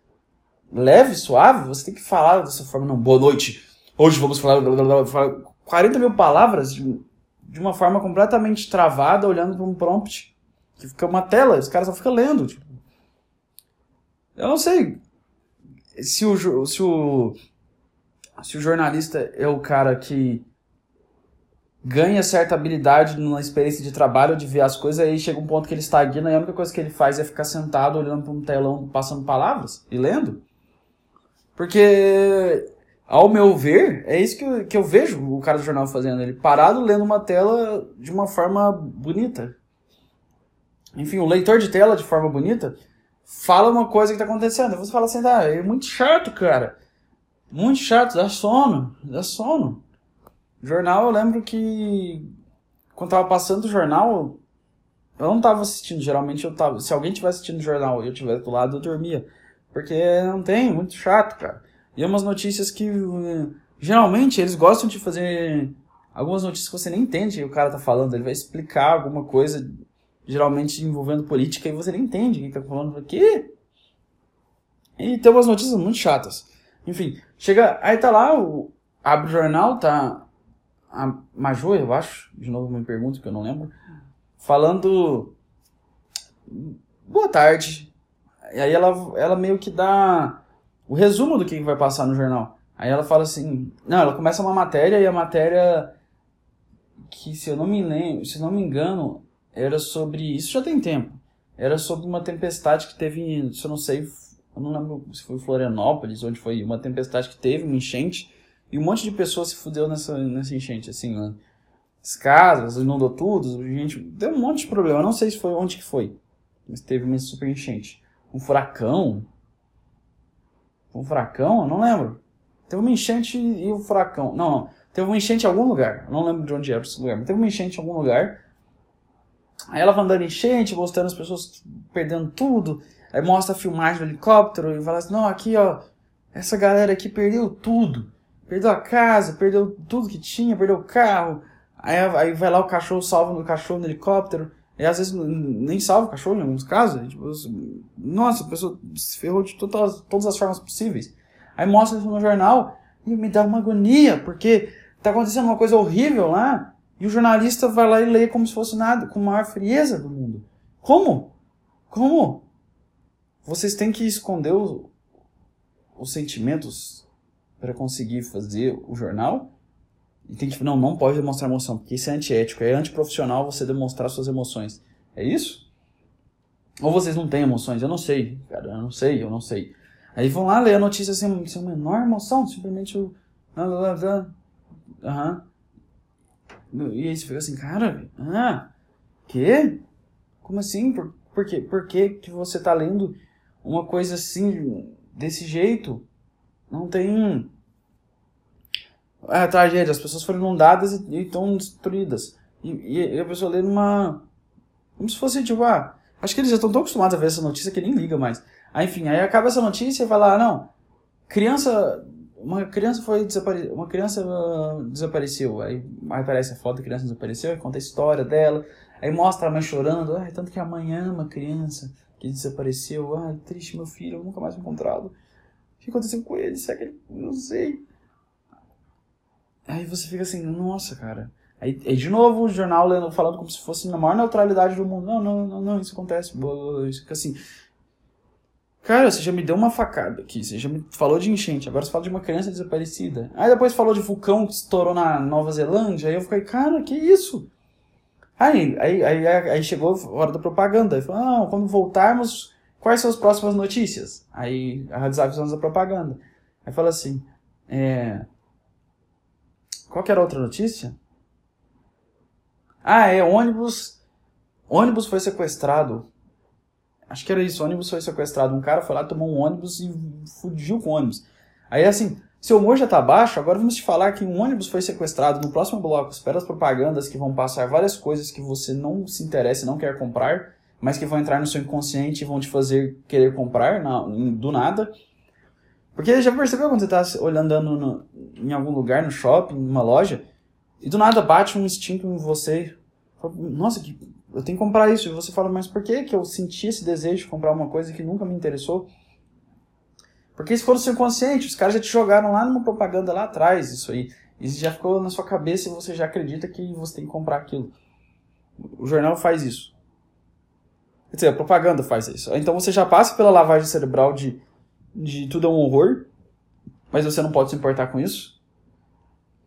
leve, suave? Você tem que falar dessa forma, não, boa noite. Hoje vamos falar, blá, blá, blá, 40 mil palavras de, de uma forma completamente travada, olhando para um prompt. Que fica uma tela, os caras só ficam lendo. Tipo. Eu não sei se o, se o, se o jornalista é o cara que ganha certa habilidade na experiência de trabalho, de ver as coisas, aí chega um ponto que ele estagna e a única coisa que ele faz é ficar sentado olhando para um telão, passando palavras e lendo. Porque ao meu ver, é isso que eu, que eu vejo o cara do jornal fazendo. Ele parado lendo uma tela de uma forma bonita. Enfim, o leitor de tela de forma bonita fala uma coisa que está acontecendo. Você fala assim, ah, é muito chato, cara. Muito chato, dá sono, dá sono. Jornal, eu lembro que quando tava passando o jornal, eu não tava assistindo. Geralmente eu tava. Se alguém tivesse assistindo o jornal e eu tivesse do lado, eu dormia. Porque não tem, muito chato, cara. E é umas notícias que geralmente eles gostam de fazer algumas notícias que você nem entende o que o cara tá falando. Ele vai explicar alguma coisa, geralmente envolvendo política, e você nem entende o que tá falando. Aqui. E tem umas notícias muito chatas. Enfim, chega. Aí tá lá, o, abre o jornal, tá. A Maju, eu acho, de novo me pergunto que eu não lembro, falando. Boa tarde. E aí ela, ela meio que dá o resumo do que vai passar no jornal. Aí ela fala assim, não, ela começa uma matéria e a matéria que se eu não me lembro, se não me engano, era sobre, isso já tem tempo. Era sobre uma tempestade que teve, se eu não sei, eu não lembro se foi Florianópolis, onde foi uma tempestade que teve, uma enchente, e um monte de pessoas se fudeu nessa, nessa enchente, assim, né? As casas, inundou tudo, gente, deu um monte de problema. Eu não sei se foi onde que foi, mas teve uma super enchente. Um furacão, um furacão? Eu não lembro. Teve uma enchente e o um furacão. Não, não. Teve uma enchente em algum lugar. Eu não lembro de onde era esse lugar, mas teve uma enchente em algum lugar. Aí ela vai andando enchente, mostrando as pessoas perdendo tudo. Aí mostra a filmagem do helicóptero e fala assim: não, aqui ó, essa galera aqui perdeu tudo. Perdeu a casa, perdeu tudo que tinha, perdeu o carro. Aí, aí vai lá o cachorro, salva o cachorro no helicóptero. E às vezes nem salva o cachorro em alguns casos. Tipo, nossa, a pessoa se ferrou de todas, todas as formas possíveis. Aí mostra isso no jornal e me dá uma agonia, porque tá acontecendo uma coisa horrível lá e o jornalista vai lá e lê como se fosse nada, com a maior frieza do mundo. Como? Como? Vocês têm que esconder os, os sentimentos para conseguir fazer o jornal? E tem que, não, não pode demonstrar emoção, porque isso é antiético, é antiprofissional você demonstrar suas emoções. É isso? Ou vocês não têm emoções? Eu não sei, cara, eu não sei, eu não sei. Aí vão lá ler a notícia assim, sem menor emoção, simplesmente o. Aham. E aí você fica assim, cara, ah, quê? Como assim? Por, por, quê? por que, que você tá lendo uma coisa assim, desse jeito? Não tem é, tragédia, as pessoas foram inundadas e estão destruídas. E, e, a pessoa lê numa. Como se fosse tipo, ah, acho que eles já estão tão acostumados a ver essa notícia que nem liga mais. Aí, enfim, aí acaba essa notícia e vai lá, não, criança, uma criança foi desaparecida, uma criança uh, desapareceu, aí, aparece a foto da criança desapareceu, aí conta a história dela, aí mostra a mãe chorando, tanto que amanhã uma criança que desapareceu, ai, triste meu filho, eu nunca mais encontrado. O que aconteceu com ele? Será que ele... Não sei. Aí você fica assim, nossa, cara. Aí, aí de novo o jornal falando como se fosse na maior neutralidade do mundo. Não, não, não, não isso acontece. Isso fica assim. Cara, você já me deu uma facada aqui. Você já me falou de enchente. Agora você fala de uma criança desaparecida. Aí depois falou de vulcão que estourou na Nova Zelândia. Aí eu fiquei, cara, que isso? Aí, aí, aí, aí chegou a hora da propaganda. Aí falou, não, quando voltarmos, quais são as próximas notícias? Aí a Rádio da propaganda. Aí fala assim, é... Qual que era a outra notícia? Ah, é, ônibus. Ônibus foi sequestrado. Acho que era isso, ônibus foi sequestrado. Um cara foi lá, tomou um ônibus e fugiu com o ônibus. Aí assim, seu humor já tá baixo, agora vamos te falar que um ônibus foi sequestrado no próximo bloco. Espera as propagandas que vão passar várias coisas que você não se interessa e não quer comprar, mas que vão entrar no seu inconsciente e vão te fazer querer comprar na, do nada. Porque já percebeu quando você está olhando no, em algum lugar, no shopping, numa loja, e do nada bate um instinto em você. Nossa, que, eu tenho que comprar isso. E você fala, mas por que, que eu senti esse desejo de comprar uma coisa que nunca me interessou? Porque isso foi no seu consciente. Os caras já te jogaram lá numa propaganda lá atrás, isso aí. Isso já ficou na sua cabeça e você já acredita que você tem que comprar aquilo. O jornal faz isso. Quer dizer, a propaganda faz isso. Então você já passa pela lavagem cerebral de de tudo é um horror, mas você não pode se importar com isso.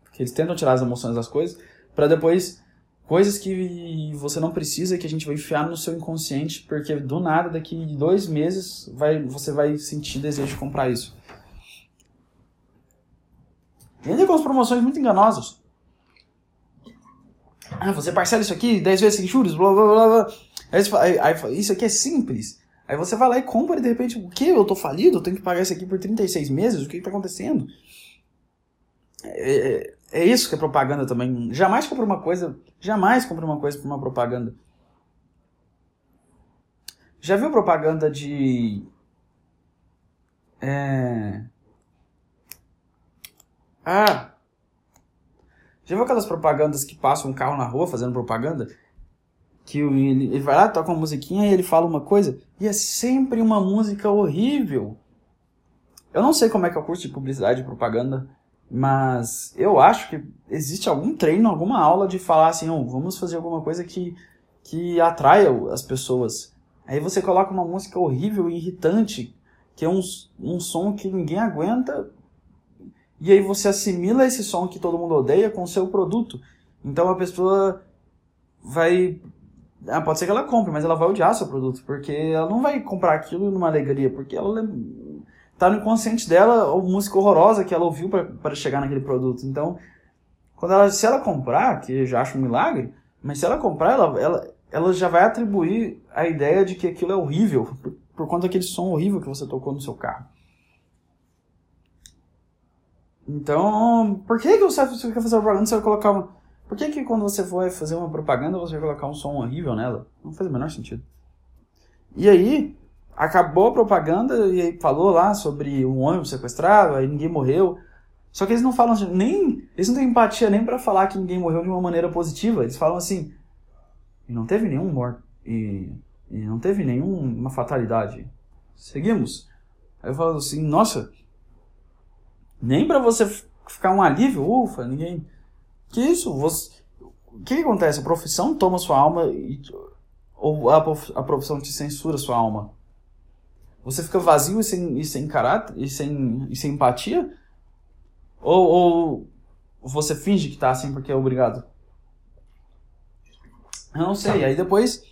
Porque eles tentam tirar as emoções das coisas, para depois coisas que você não precisa que a gente vai enfiar no seu inconsciente, porque do nada, daqui dois meses, vai, você vai sentir desejo de comprar isso. E ainda com as promoções muito enganosas. Ah, você parcela isso aqui 10 vezes sem juros, blá blá blá blá. Aí, aí, isso aqui é simples. Aí você vai lá e compra e de repente, o que? Eu tô falido? Eu tenho que pagar isso aqui por 36 meses? O que, que tá acontecendo? É, é, é isso que é propaganda também. Jamais compre uma coisa, jamais compre uma coisa por uma propaganda. Já viu propaganda de. É. Ah! Já viu aquelas propagandas que passam um carro na rua fazendo propaganda? Que ele, ele vai lá, toca uma musiquinha e ele fala uma coisa, e é sempre uma música horrível. Eu não sei como é que é o curso de publicidade e propaganda, mas eu acho que existe algum treino, alguma aula de falar assim, oh, vamos fazer alguma coisa que, que atraia as pessoas. Aí você coloca uma música horrível e irritante, que é um, um som que ninguém aguenta, e aí você assimila esse som que todo mundo odeia com o seu produto. Então a pessoa vai ah, pode ser que ela compre, mas ela vai odiar seu produto, porque ela não vai comprar aquilo numa alegria, porque ela tá no inconsciente dela a música horrorosa que ela ouviu para chegar naquele produto. Então, quando ela, se ela comprar, que eu já acho um milagre, mas se ela comprar, ela, ela, ela já vai atribuir a ideia de que aquilo é horrível, por, por conta daquele som horrível que você tocou no seu carro. Então, por que, que você quer fazer propaganda você vai colocar uma por que, que quando você for fazer uma propaganda você vai colocar um som horrível nela? Não faz o menor sentido. E aí, acabou a propaganda e falou lá sobre um ônibus sequestrado, aí ninguém morreu. Só que eles não falam nem. Eles não têm empatia nem para falar que ninguém morreu de uma maneira positiva. Eles falam assim. E não teve nenhum morto. E, e não teve nenhuma fatalidade. Seguimos. Aí eu falo assim, nossa. Nem para você ficar um alívio, ufa, ninguém. Que isso? Você... O que, acontece? A profissão toma sua alma e... ou a, a profissão te censura sua alma? Você fica vazio e sem, e sem caráter e sem, e sem empatia? Ou, ou você finge que tá assim porque é obrigado? Eu não sei. Aí depois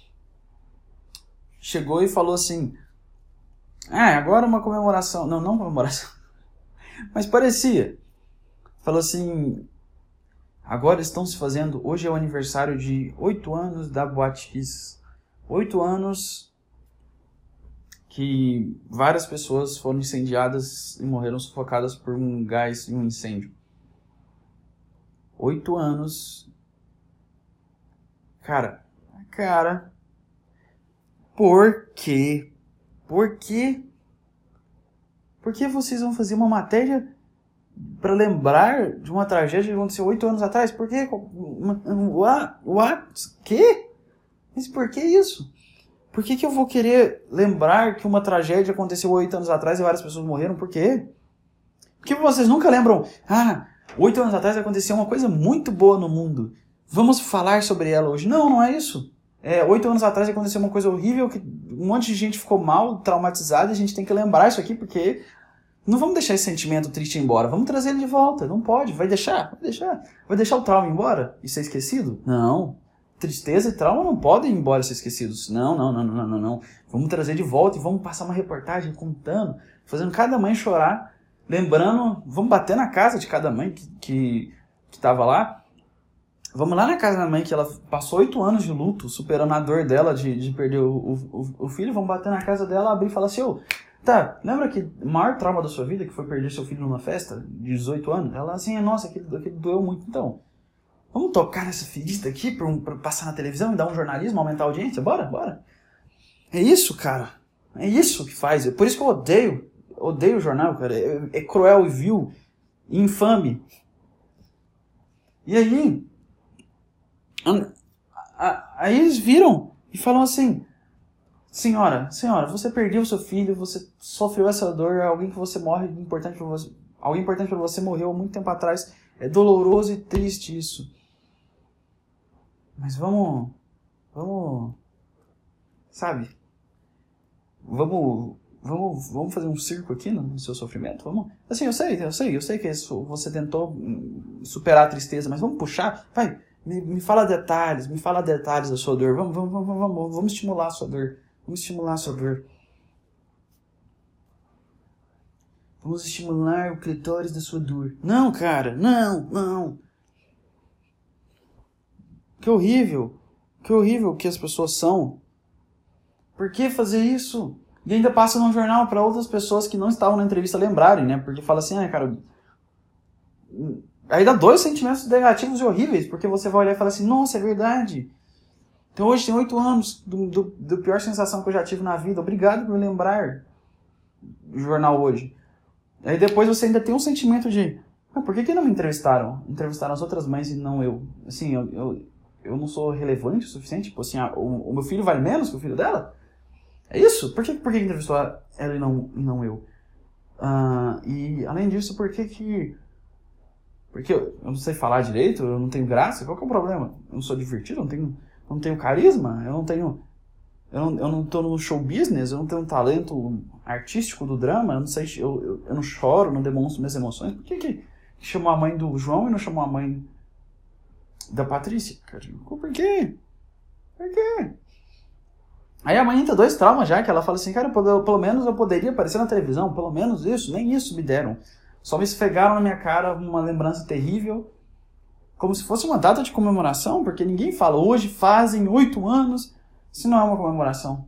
chegou e falou assim: Ah, agora uma comemoração. Não, não comemoração. [LAUGHS] Mas parecia. Falou assim: Agora estão se fazendo. Hoje é o aniversário de oito anos da Boate Kiss. Oito anos que várias pessoas foram incendiadas e morreram sufocadas por um gás e um incêndio. Oito anos. Cara, cara. Por quê? Por que Por que vocês vão fazer uma matéria para lembrar de uma tragédia que aconteceu oito anos atrás? Por quê? What? What? Que? Mas por que isso? Por que, que eu vou querer lembrar que uma tragédia aconteceu oito anos atrás e várias pessoas morreram? Por quê? Porque vocês nunca lembram, ah, oito anos atrás aconteceu uma coisa muito boa no mundo. Vamos falar sobre ela hoje. Não, não é isso. É, oito anos atrás aconteceu uma coisa horrível que um monte de gente ficou mal, traumatizada, e a gente tem que lembrar isso aqui, porque não vamos deixar esse sentimento triste embora, vamos trazer ele de volta. Não pode, vai deixar, vai deixar. Vai deixar o trauma embora e ser esquecido? Não. Tristeza e trauma não podem ir embora ser esquecidos. Não, não, não, não, não, não. Vamos trazer de volta e vamos passar uma reportagem contando, fazendo cada mãe chorar, lembrando, vamos bater na casa de cada mãe que, que, que lá Vamos lá na casa da mãe, que ela passou oito anos de luto, superando a dor dela de, de perder o, o, o filho. Vamos bater na casa dela, abrir e falar assim: ô, tá, lembra que o maior trauma da sua vida, que foi perder seu filho numa festa de 18 anos? Ela assim: nossa, aquilo, aquilo doeu muito. Então, vamos tocar nessa ferida aqui pra, pra passar na televisão e dar um jornalismo, aumentar a audiência? Bora, bora. É isso, cara. É isso que faz. É por isso que eu odeio, odeio o jornal, cara. É, é cruel e vil, e infame. E aí, Aí eles viram e falam assim: Senhora, senhora, você perdeu seu filho, você sofreu essa dor, alguém que você morre importante para você, alguém importante para você morreu há muito tempo atrás. É doloroso e triste isso. Mas vamos, vamos, sabe? Vamos, vamos, vamos fazer um circo aqui no, seu sofrimento, vamos. Assim, eu sei, eu sei, eu sei que isso, você tentou superar a tristeza, mas vamos puxar, vai me, me fala detalhes, me fala detalhes da sua dor. Vamos, vamos, vamos, vamos, vamos estimular a sua dor. Vamos estimular a sua dor. Vamos estimular o clitóris da sua dor. Não, cara, não, não. Que horrível. Que horrível que as pessoas são. Por que fazer isso? E ainda passa no jornal para outras pessoas que não estavam na entrevista lembrarem, né? Porque fala assim, ah, cara, Aí dá dois sentimentos negativos e horríveis, porque você vai olhar e falar assim, nossa, é verdade. Então hoje tem oito anos do, do, do, pior sensação que eu já tive na vida. Obrigado por lembrar do jornal hoje. Aí depois você ainda tem um sentimento de, ah, por que, que não me entrevistaram? Entrevistaram as outras mães e não eu. Assim, eu, eu, eu não sou relevante o suficiente? Tipo assim, ah, o, o, meu filho vale menos que o filho dela? É isso? Por que, por que entrevistou ela e não, e não eu? Uh, e além disso, por que que porque eu, não sei falar direito, eu não tenho graça, qual que é o problema? Eu não sou divertido, eu não tenho, eu não tenho carisma, eu não tenho. Eu não, eu não tô no show business, eu não tenho um talento artístico do drama, eu não sei, eu, eu, eu não choro, não demonstro minhas emoções. Por que, que chamou a mãe do João e não chamou a mãe da Patrícia? Por quê? Por quê? Aí a mãe entra dois traumas já, que ela fala assim, cara, pelo, pelo menos eu poderia aparecer na televisão, pelo menos isso, nem isso me deram. Só me esfregaram na minha cara uma lembrança terrível, como se fosse uma data de comemoração, porque ninguém fala hoje fazem oito anos, se não é uma comemoração.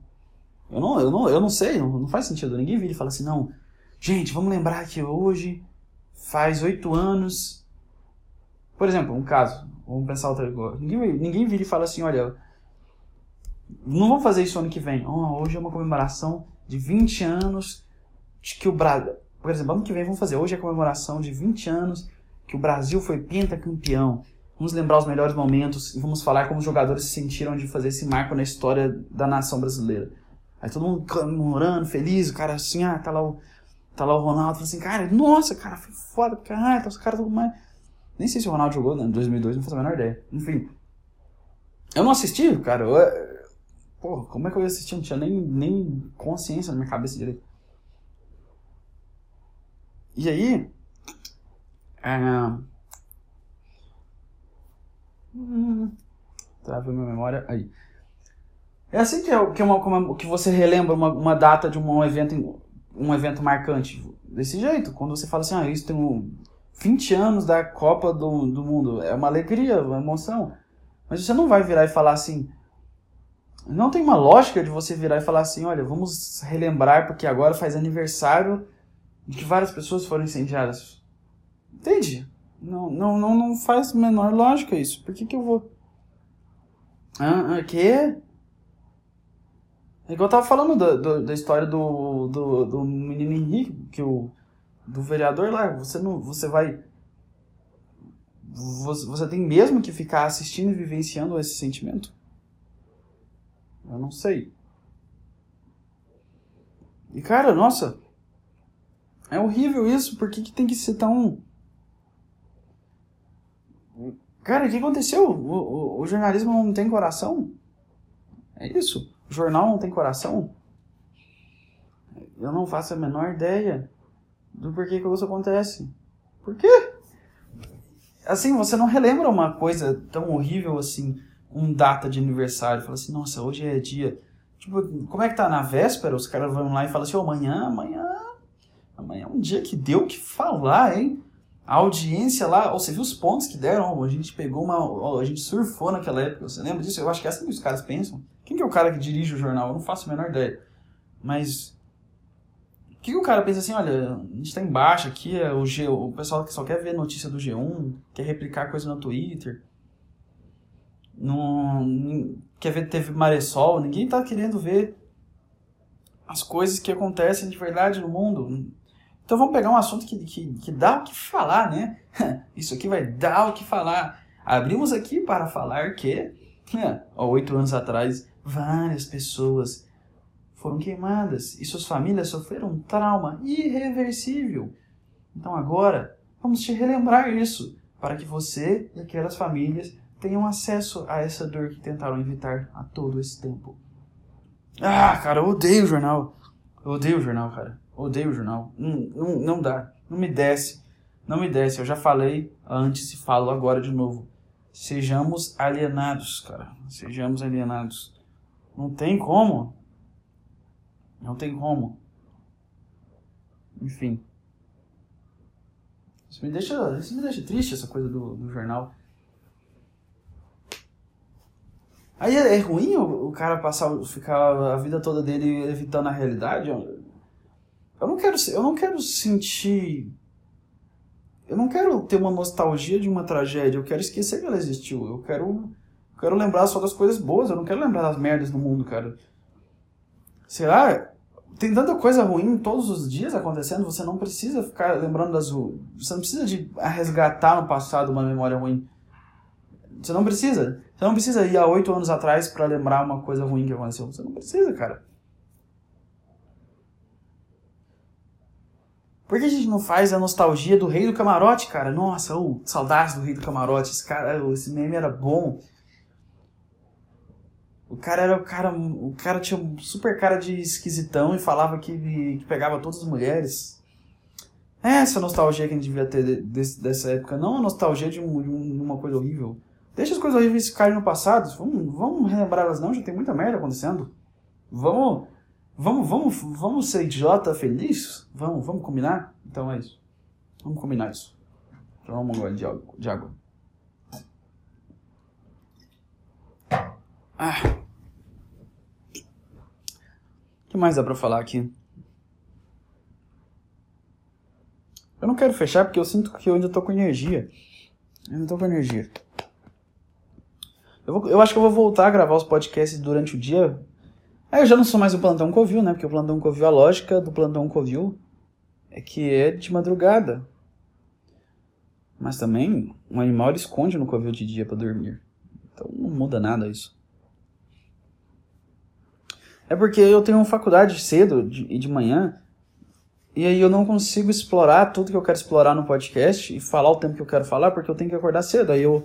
Eu não, eu não, eu não sei, não, não faz sentido. Ninguém vira e fala assim, não, gente, vamos lembrar que hoje faz oito anos. Por exemplo, um caso, vamos pensar outra coisa. Ninguém, ninguém vira e fala assim, olha, não vamos fazer isso ano que vem. Oh, hoje é uma comemoração de 20 anos de que o Brasil por exemplo, ano que vem vamos fazer. Hoje é a comemoração de 20 anos que o Brasil foi pentacampeão. Vamos lembrar os melhores momentos e vamos falar como os jogadores se sentiram de fazer esse marco na história da nação brasileira. Aí todo mundo comemorando, feliz, o cara assim, ah, tá lá o, tá lá o Ronaldo, assim, cara, nossa, cara, foi foda, caralho, tá os caras tudo mais. Nem sei se o Ronaldo jogou né, em 2002, não faço a menor ideia. Enfim. Eu não assisti, cara. Eu, porra, como é que eu ia assistir? Não tinha nem, nem consciência na minha cabeça direito. E aí. É... Hum, Travou minha memória. Aí. É assim que, é, que, é uma, que você relembra uma, uma data de um evento, um evento marcante. Desse jeito. Quando você fala assim, ah, isso tem um 20 anos da Copa do, do Mundo. É uma alegria, uma emoção. Mas você não vai virar e falar assim. Não tem uma lógica de você virar e falar assim: olha, vamos relembrar porque agora faz aniversário de que várias pessoas foram incendiadas. Entende? Não, não, não, não faz menor lógica isso. Por que, que eu vou. Ah, ah, quê? É igual eu tava falando da, do, da história do, do, do menino Henrique, que o, do vereador lá, você não, você vai, você, você tem mesmo que ficar assistindo e vivenciando esse sentimento? Eu não sei. E cara, nossa, é horrível isso, por que, que tem que ser tão... Cara, o que aconteceu? O, o, o jornalismo não tem coração? É isso? O jornal não tem coração? Eu não faço a menor ideia do porquê que isso acontece. Por quê? Assim, você não relembra uma coisa tão horrível assim, um data de aniversário. Fala assim, nossa, hoje é dia. Tipo, como é que tá na véspera? Os caras vão lá e falam assim, oh, amanhã, amanhã. Amanhã é um dia que deu o que falar, hein? A audiência lá, você viu os pontos que deram? A gente pegou uma. A gente surfou naquela época. Você lembra disso? Eu acho que é assim que os caras pensam. Quem que é o cara que dirige o jornal? Eu não faço a menor ideia. Mas. O que, que o cara pensa assim? Olha, a gente tá embaixo aqui, é o, G, o pessoal que só quer ver notícia do G1, quer replicar coisa no Twitter. Não, quer ver teve Maressol, ninguém tá querendo ver as coisas que acontecem de verdade no mundo. Então vamos pegar um assunto que, que, que dá o que falar, né? [LAUGHS] Isso aqui vai dar o que falar. Abrimos aqui para falar que, há oito anos atrás, várias pessoas foram queimadas e suas famílias sofreram um trauma irreversível. Então agora, vamos te relembrar isso, para que você e aquelas famílias tenham acesso a essa dor que tentaram evitar há todo esse tempo. Ah, cara, eu odeio o jornal. Eu odeio o jornal, cara. Odeio o jornal. Não, não, não dá. Não me desce. Não me desce. Eu já falei antes e falo agora de novo. Sejamos alienados, cara. Sejamos alienados. Não tem como. Não tem como. Enfim. Isso me deixa, isso me deixa triste, essa coisa do, do jornal. Aí é, é ruim o, o cara passar, ficar a vida toda dele evitando a realidade? Eu não quero, eu não quero sentir. Eu não quero ter uma nostalgia de uma tragédia. Eu quero esquecer que ela existiu. Eu quero, eu quero lembrar só das coisas boas. Eu não quero lembrar das merdas do mundo, cara. Será? Tem tanta coisa ruim todos os dias acontecendo. Você não precisa ficar lembrando das. Você não precisa de resgatar no passado uma memória ruim. Você não precisa. Você não precisa ir há oito anos atrás para lembrar uma coisa ruim que aconteceu. Você não precisa, cara. Por que a gente não faz a nostalgia do Rei do Camarote, cara? Nossa, oh, saudades do Rei do Camarote. Esse cara, esse meme era bom. O cara era o cara. O cara tinha um super cara de esquisitão e falava que, que pegava todas as mulheres. É essa nostalgia que a gente devia ter de, de, dessa época. Não a nostalgia de, um, de uma coisa horrível. Deixa as coisas horríveis ficarem no passado. Vamos, vamos relembrar elas não, já tem muita merda acontecendo. Vamos Vamos, vamos, vamos ser idiota feliz? Vamos, vamos combinar? Então é isso. Vamos combinar isso. Vamos um gole de água. De água. Ah. O que mais dá pra falar aqui? Eu não quero fechar porque eu sinto que eu ainda tô com energia. Eu ainda tô com energia. Eu, vou, eu acho que eu vou voltar a gravar os podcasts durante o dia Aí eu já não sou mais o plantão Covil, né? Porque o plantão Covil, a lógica do plantão Covil é que é de madrugada. Mas também, um animal esconde no covil de dia para dormir. Então não muda nada isso. É porque eu tenho faculdade cedo e de manhã, e aí eu não consigo explorar tudo que eu quero explorar no podcast e falar o tempo que eu quero falar, porque eu tenho que acordar cedo. Aí eu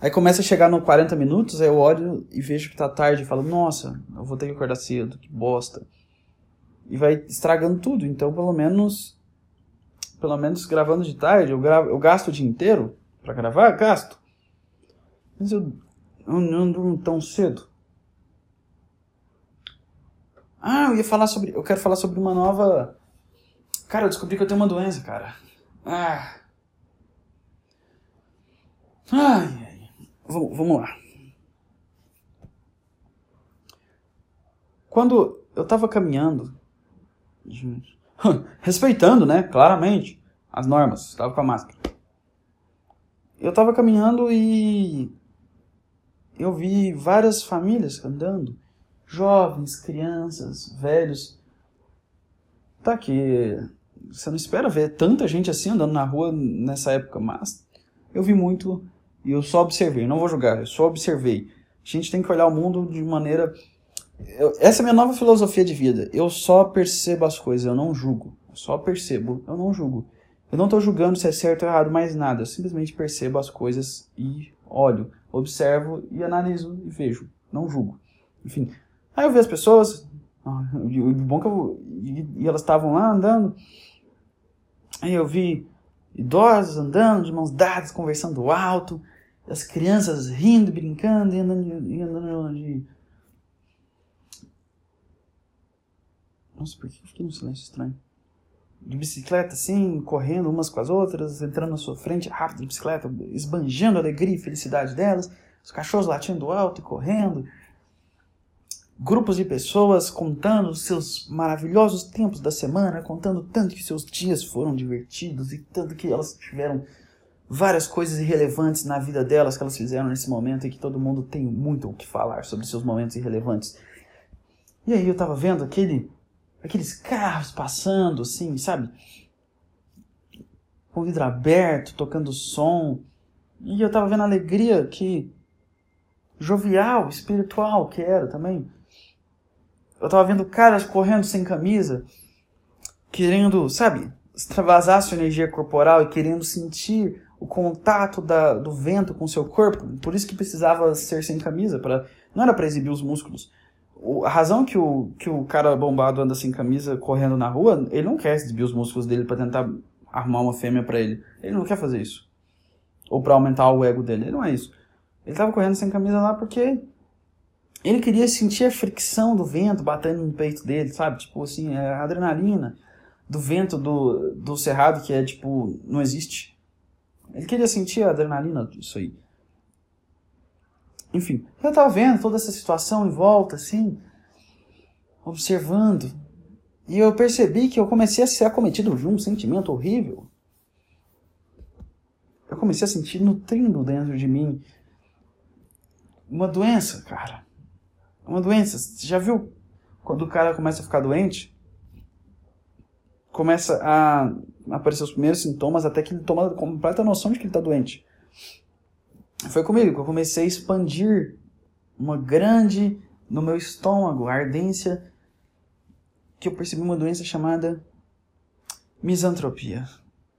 Aí começa a chegar no 40 minutos, aí eu olho e vejo que tá tarde e falo, nossa, eu vou ter que acordar cedo, que bosta. E vai estragando tudo. Então, pelo menos, pelo menos gravando de tarde, eu, gravo, eu gasto o dia inteiro para gravar, gasto. Mas eu, eu não durmo tão cedo. Ah, eu ia falar sobre, eu quero falar sobre uma nova Cara, eu descobri que eu tenho uma doença, cara. Ah. Ai, Vamos, lá. Quando eu estava caminhando, [LAUGHS] respeitando, né, claramente, as normas, estava com a máscara. Eu estava caminhando e eu vi várias famílias andando jovens, crianças, velhos. Tá que você não espera ver tanta gente assim andando na rua nessa época, mas eu vi muito e eu só observei, não vou julgar, eu só observei. A gente tem que olhar o mundo de maneira. Eu, essa é a minha nova filosofia de vida. Eu só percebo as coisas, eu não julgo. Eu só percebo, eu não julgo. Eu não estou julgando se é certo ou errado mais nada. Eu simplesmente percebo as coisas e olho, observo e analiso e vejo. Não julgo. Enfim. Aí eu vi as pessoas. E o bom que eu. E elas estavam lá andando. Aí eu vi idosos andando de mãos dadas, conversando alto, as crianças rindo, brincando e andando, e andando de. Nossa, por que eu fiquei num silêncio estranho? De bicicleta, assim, correndo umas com as outras, entrando na sua frente, rápido de bicicleta, esbanjando a alegria e felicidade delas, os cachorros latindo alto e correndo grupos de pessoas contando seus maravilhosos tempos da semana, contando tanto que seus dias foram divertidos e tanto que elas tiveram várias coisas irrelevantes na vida delas que elas fizeram nesse momento e que todo mundo tem muito o que falar sobre seus momentos irrelevantes. E aí eu tava vendo aquele aqueles carros passando assim, sabe? Com o vidro aberto, tocando som. E eu tava vendo a alegria que jovial, espiritual que era também eu tava vendo caras correndo sem camisa, querendo, sabe, extravasar sua energia corporal e querendo sentir o contato da, do vento com seu corpo. Por isso que precisava ser sem camisa, para não era para exibir os músculos. O, a razão que o, que o cara bombado anda sem camisa correndo na rua, ele não quer exibir os músculos dele para tentar arrumar uma fêmea para ele. Ele não quer fazer isso. Ou para aumentar o ego dele. Ele não é isso. Ele tava correndo sem camisa lá porque ele queria sentir a fricção do vento batendo no peito dele, sabe? Tipo assim, é a adrenalina do vento do, do cerrado que é tipo, não existe. Ele queria sentir a adrenalina disso aí. Enfim, eu tava vendo toda essa situação em volta, assim, observando. E eu percebi que eu comecei a ser acometido de um sentimento horrível. Eu comecei a sentir nutrindo dentro de mim uma doença, cara uma doença. Você já viu quando o cara começa a ficar doente? Começa a aparecer os primeiros sintomas até que ele toma completa noção de que ele está doente. Foi comigo que eu comecei a expandir uma grande no meu estômago, ardência, que eu percebi uma doença chamada misantropia.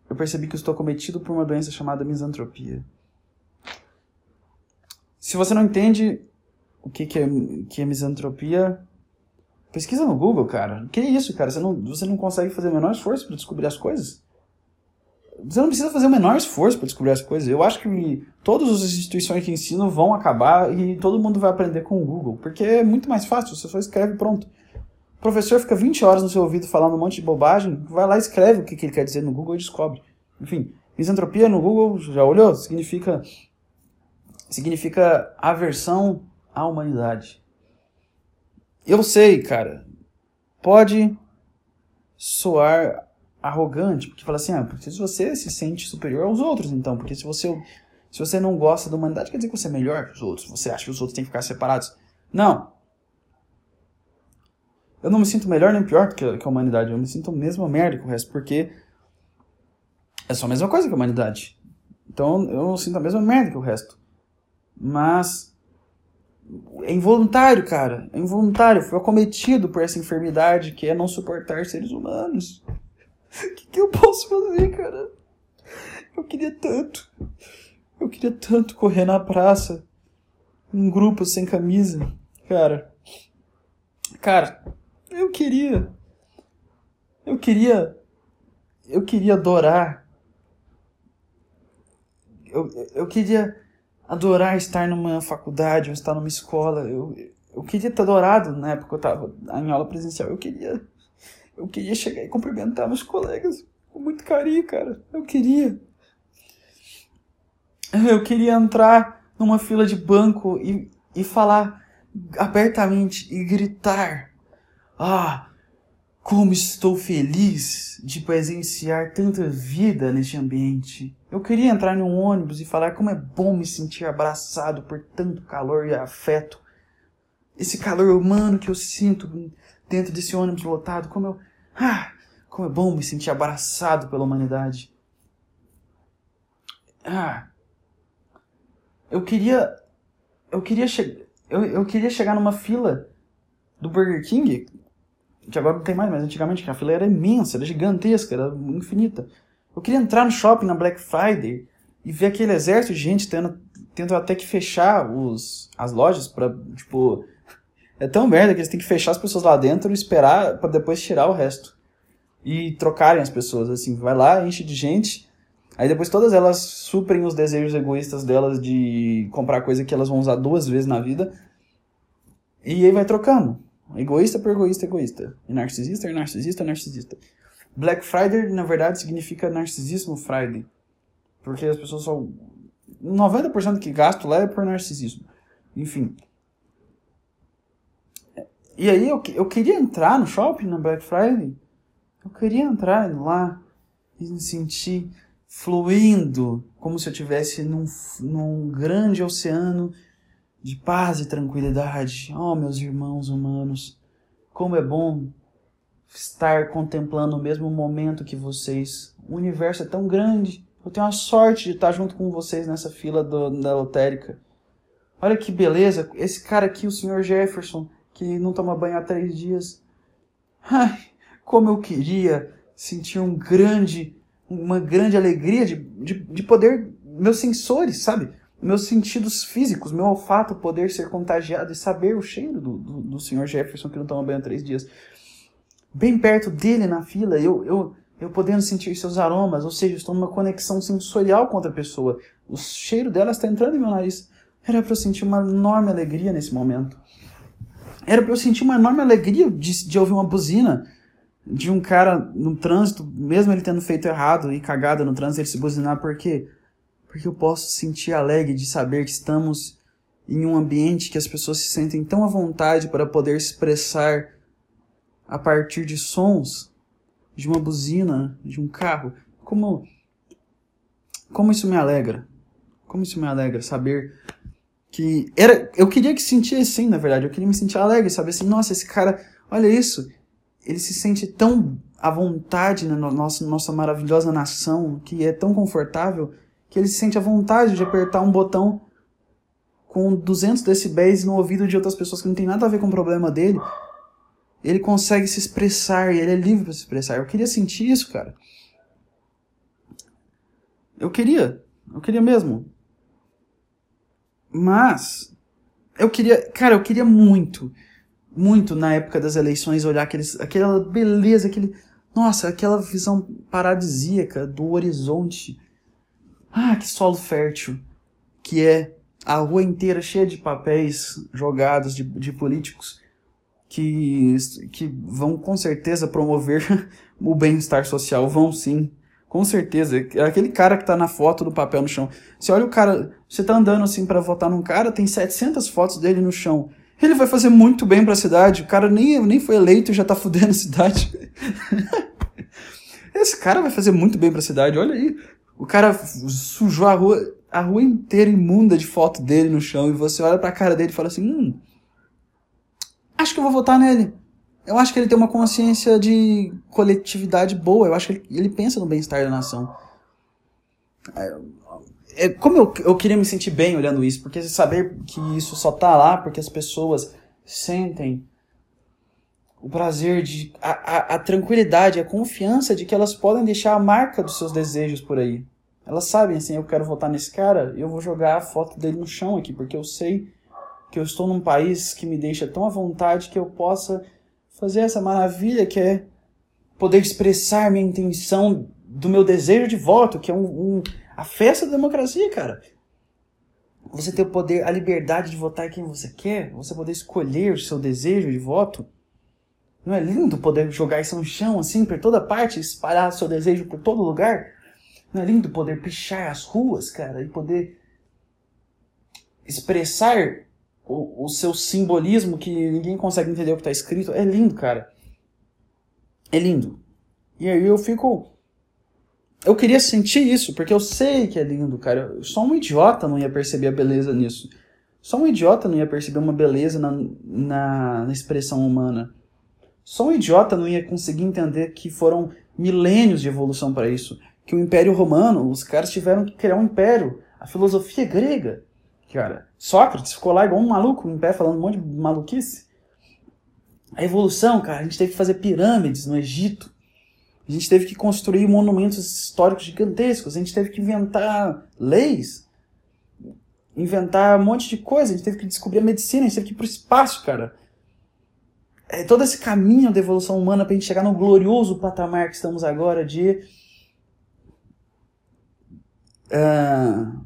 Eu percebi que eu estou cometido por uma doença chamada misantropia. Se você não entende o que, que, é, que é misantropia, pesquisa no Google, cara. Que isso, cara? Você não, você não consegue fazer o menor esforço para descobrir as coisas? Você não precisa fazer o menor esforço para descobrir as coisas. Eu acho que todas as instituições que ensinam vão acabar e todo mundo vai aprender com o Google, porque é muito mais fácil, você só escreve pronto. O professor fica 20 horas no seu ouvido falando um monte de bobagem, vai lá e escreve o que, que ele quer dizer no Google e descobre. Enfim, misantropia no Google, já olhou? Significa significa aversão à humanidade. Eu sei, cara, pode soar arrogante, porque fala assim, ah, porque se você se sente superior aos outros, então, porque se você se você não gosta da humanidade, quer dizer que você é melhor que os outros, você acha que os outros têm que ficar separados. Não. Eu não me sinto melhor nem pior que a, humanidade, eu me sinto a mesma merda que o resto, porque é só a mesma coisa que a humanidade. Então eu sinto a mesma merda que o resto. Mas é involuntário, cara. É involuntário. Foi acometido por essa enfermidade que é não suportar seres humanos. O [LAUGHS] que, que eu posso fazer, cara? Eu queria tanto. Eu queria tanto correr na praça. Um grupo sem camisa. Cara. Cara, eu queria. Eu queria. Eu queria adorar. Eu, eu queria adorar estar numa faculdade ou estar numa escola. Eu, eu queria ter adorado na época que eu estava em aula presencial. Eu queria, eu queria chegar e cumprimentar meus colegas com muito carinho, cara. Eu queria. Eu queria entrar numa fila de banco e, e falar abertamente e gritar: Ah, como estou feliz de presenciar tanta vida neste ambiente. Eu queria entrar em um ônibus e falar como é bom me sentir abraçado por tanto calor e afeto. esse calor humano que eu sinto dentro desse ônibus lotado, como eu. Ah, como é bom me sentir abraçado pela humanidade. Ah. Eu queria. Eu queria chegar. Eu, eu queria chegar numa fila do Burger King, que agora não tem mais, mas antigamente a fila era imensa, era gigantesca, era infinita. Eu queria entrar no shopping na Black Friday e ver aquele exército de gente tendo, tendo até que fechar os, as lojas para tipo. É tão merda que eles têm que fechar as pessoas lá dentro e esperar para depois tirar o resto. E trocarem as pessoas, assim. Vai lá, enche de gente. Aí depois todas elas suprem os desejos egoístas delas de comprar coisa que elas vão usar duas vezes na vida. E aí vai trocando. Egoísta por egoísta, egoísta. E narcisista, narcisista, narcisista. Black Friday, na verdade, significa narcisismo Friday. Porque as pessoas só. 90% que gasto lá é por narcisismo. Enfim. E aí eu, eu queria entrar no shopping na Black Friday. Eu queria entrar lá e me sentir fluindo, como se eu estivesse num, num grande oceano de paz e tranquilidade. Oh, meus irmãos humanos, como é bom estar contemplando o mesmo momento que vocês. O universo é tão grande. Eu tenho a sorte de estar junto com vocês nessa fila do, da lotérica. Olha que beleza. Esse cara aqui, o Sr. Jefferson, que não toma banho há três dias. Ai, como eu queria sentir um grande, uma grande alegria de, de, de poder, meus sensores, sabe? Meus sentidos físicos, meu olfato poder ser contagiado e saber o cheiro do, do, do Sr. Jefferson que não toma banho há três dias bem perto dele na fila, eu, eu, eu podendo sentir seus aromas, ou seja, estou numa conexão sensorial com outra pessoa. O cheiro dela está entrando em meu nariz. Era para eu sentir uma enorme alegria nesse momento. Era para eu sentir uma enorme alegria de, de ouvir uma buzina de um cara no trânsito, mesmo ele tendo feito errado e cagado no trânsito, ele se buzinar, por quê? Porque eu posso sentir alegre de saber que estamos em um ambiente que as pessoas se sentem tão à vontade para poder expressar a partir de sons de uma buzina, de um carro. Como como isso me alegra? Como isso me alegra saber que era eu queria que sentisse assim, na verdade, eu queria me sentir alegre, saber assim, nossa, esse cara, olha isso, ele se sente tão à vontade na nossa nossa maravilhosa nação, que é tão confortável, que ele se sente à vontade de apertar um botão com 200 decibéis no ouvido de outras pessoas que não tem nada a ver com o problema dele ele consegue se expressar e ele é livre para se expressar. Eu queria sentir isso, cara. Eu queria. Eu queria mesmo. Mas eu queria, cara, eu queria muito, muito na época das eleições olhar aqueles, aquela beleza, aquele, nossa, aquela visão paradisíaca do horizonte. Ah, que solo fértil que é a rua inteira cheia de papéis jogados de, de políticos que, que vão com certeza promover [LAUGHS] o bem-estar social, vão sim. Com certeza. Aquele cara que tá na foto do papel no chão. Você olha o cara, você tá andando assim para votar num cara, tem 700 fotos dele no chão. Ele vai fazer muito bem para a cidade. O cara nem, nem foi eleito e já tá fudendo a cidade. [LAUGHS] Esse cara vai fazer muito bem para a cidade, olha aí. O cara sujou a rua, a rua inteira imunda de foto dele no chão e você olha pra cara dele e fala assim: "Hum, acho que eu vou votar nele. Eu acho que ele tem uma consciência de coletividade boa. Eu acho que ele, ele pensa no bem-estar da nação. É, é, como eu, eu queria me sentir bem olhando isso, porque saber que isso só tá lá porque as pessoas sentem o prazer de. A, a, a tranquilidade, a confiança de que elas podem deixar a marca dos seus desejos por aí. Elas sabem assim, eu quero votar nesse cara, eu vou jogar a foto dele no chão aqui, porque eu sei que eu estou num país que me deixa tão à vontade que eu possa fazer essa maravilha que é poder expressar minha intenção do meu desejo de voto, que é um, um a festa da democracia, cara. Você ter o poder, a liberdade de votar quem você quer, você poder escolher o seu desejo de voto. Não é lindo poder jogar isso no chão, assim, por toda parte, espalhar seu desejo por todo lugar? Não é lindo poder pichar as ruas, cara, e poder expressar o, seu simbolismo que ninguém consegue entender o que está escrito. É lindo, cara. É lindo. E aí eu fico. Eu queria sentir isso, porque eu sei que é lindo, cara. Só um idiota não ia perceber a beleza nisso. Só um idiota não ia perceber uma beleza na, na, na expressão humana. Só um idiota não ia conseguir entender que foram milênios de evolução para isso. Que o Império Romano, os caras tiveram que criar um império. A filosofia grega, cara. Sócrates ficou lá igual um maluco em pé falando um monte de maluquice. A evolução, cara, a gente teve que fazer pirâmides no Egito. A gente teve que construir monumentos históricos gigantescos. A gente teve que inventar leis. Inventar um monte de coisa. A gente teve que descobrir a medicina. A gente teve que ir pro espaço, cara. É todo esse caminho da evolução humana pra gente chegar no glorioso patamar que estamos agora de. Uh,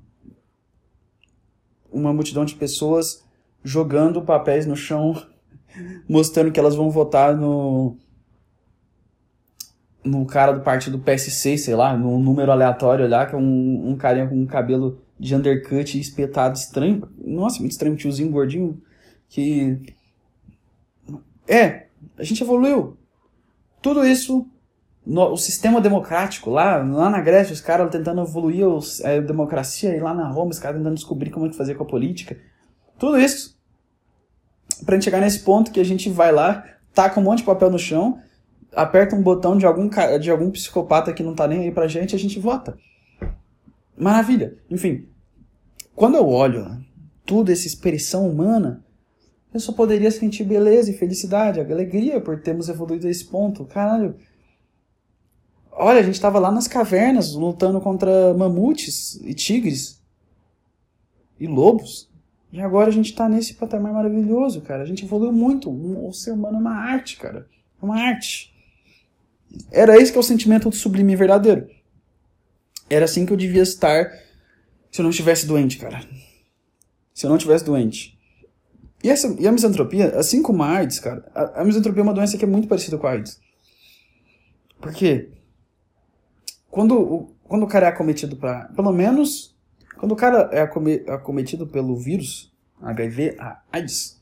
uma multidão de pessoas jogando papéis no chão, [LAUGHS] mostrando que elas vão votar no no cara do partido PSC, sei lá, num número aleatório lá, que é um, um carinha com um cabelo de undercut espetado estranho. Nossa, muito estranho, tiozinho gordinho que. É, a gente evoluiu. Tudo isso, no, o sistema democrático, lá, lá na Grécia, os caras tentando evoluir os, a democracia, e lá na Roma, os caras tentando descobrir como é que fazer com a política. Tudo isso pra gente chegar nesse ponto que a gente vai lá, taca um monte de papel no chão aperta um botão de algum, de algum psicopata que não tá nem aí pra gente a gente vota. Maravilha. Enfim, quando eu olho tudo essa expressão humana, eu só poderia sentir beleza e felicidade, alegria por termos evoluído a esse ponto. Caralho. Olha, a gente tava lá nas cavernas lutando contra mamutes e tigres e lobos. E agora a gente tá nesse patamar maravilhoso, cara. A gente evoluiu muito. O ser humano é uma arte, cara. É uma arte. Era esse que é o sentimento do sublime verdadeiro. Era assim que eu devia estar se eu não estivesse doente, cara. Se eu não estivesse doente. E, essa, e a misantropia, assim como a AIDS, cara, a, a misantropia é uma doença que é muito parecida com a AIDS. Por quê? Quando, o, quando o cara é acometido para, pelo menos, quando o cara é acometido pelo vírus, HIV, AIDS,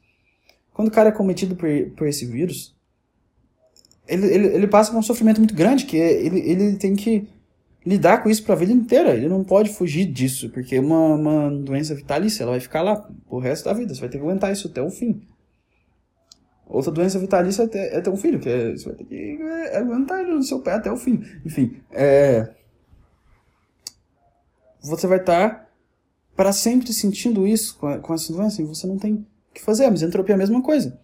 quando o cara é acometido por, por esse vírus, ele, ele, ele passa por um sofrimento muito grande, que ele, ele tem que lidar com isso para a vida inteira. Ele não pode fugir disso, porque uma, uma doença vitalícia, ela vai ficar lá o resto da vida. Você vai ter que aguentar isso até o fim. Outra doença vitalícia é ter, é ter um filho, que é, você vai ter que é, aguentar ele no seu pé até o fim. Enfim, é, você vai estar tá para sempre sentindo isso com, com essa doença e você não tem o que fazer. A misantropia é a mesma coisa.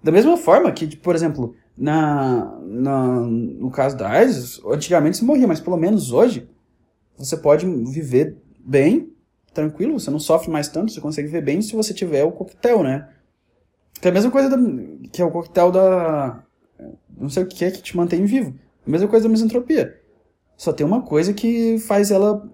Da mesma forma que, por exemplo, na, na, no caso da AIDS, antigamente se morria, mas pelo menos hoje você pode viver bem, tranquilo, você não sofre mais tanto, você consegue viver bem se você tiver o coquetel, né? Que é a mesma coisa da, que é o coquetel da. Não sei o que é que te mantém vivo. A mesma coisa da misantropia. Só tem uma coisa que faz ela.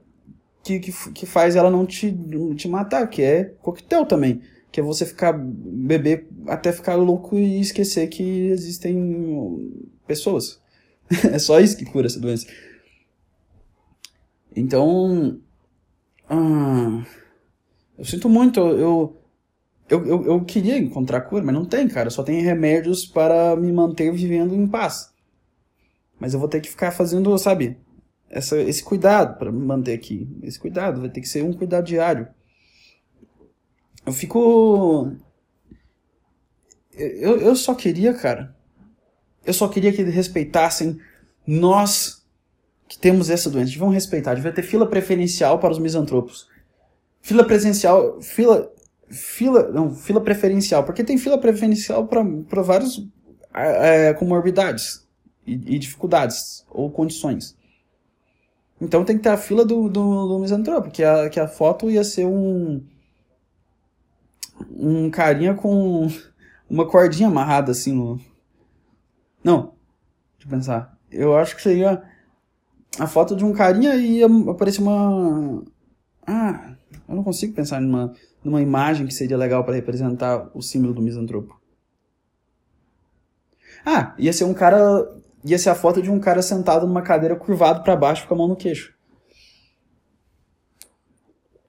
Que, que, que faz ela não te, te matar, que é coquetel também que é você ficar beber até ficar louco e esquecer que existem pessoas. [LAUGHS] é só isso que cura essa doença. Então, ah, eu sinto muito, eu, eu, eu, eu queria encontrar cura, mas não tem, cara. Só tem remédios para me manter vivendo em paz. Mas eu vou ter que ficar fazendo, sabe, essa, esse cuidado para me manter aqui. Esse cuidado vai ter que ser um cuidado diário eu fico. Eu, eu só queria, cara. Eu só queria que respeitassem nós que temos essa doença. Deviam respeitar. Devia ter fila preferencial para os misantropos. Fila presencial. Fila. Fila. Não, fila preferencial. Porque tem fila preferencial para vários é, comorbidades e, e, dificuldades ou condições. Então tem que ter a fila do, do, do misantropo, que a, que a foto ia ser um um carinha com uma cordinha amarrada assim no. Não, deixa eu pensar. Eu acho que seria a foto de um carinha e ia aparecer uma. Ah, eu não consigo pensar numa, numa imagem que seria legal para representar o símbolo do misantropo. Ah, ia ser um cara. Ia ser a foto de um cara sentado numa cadeira curvado para baixo com a mão no queixo.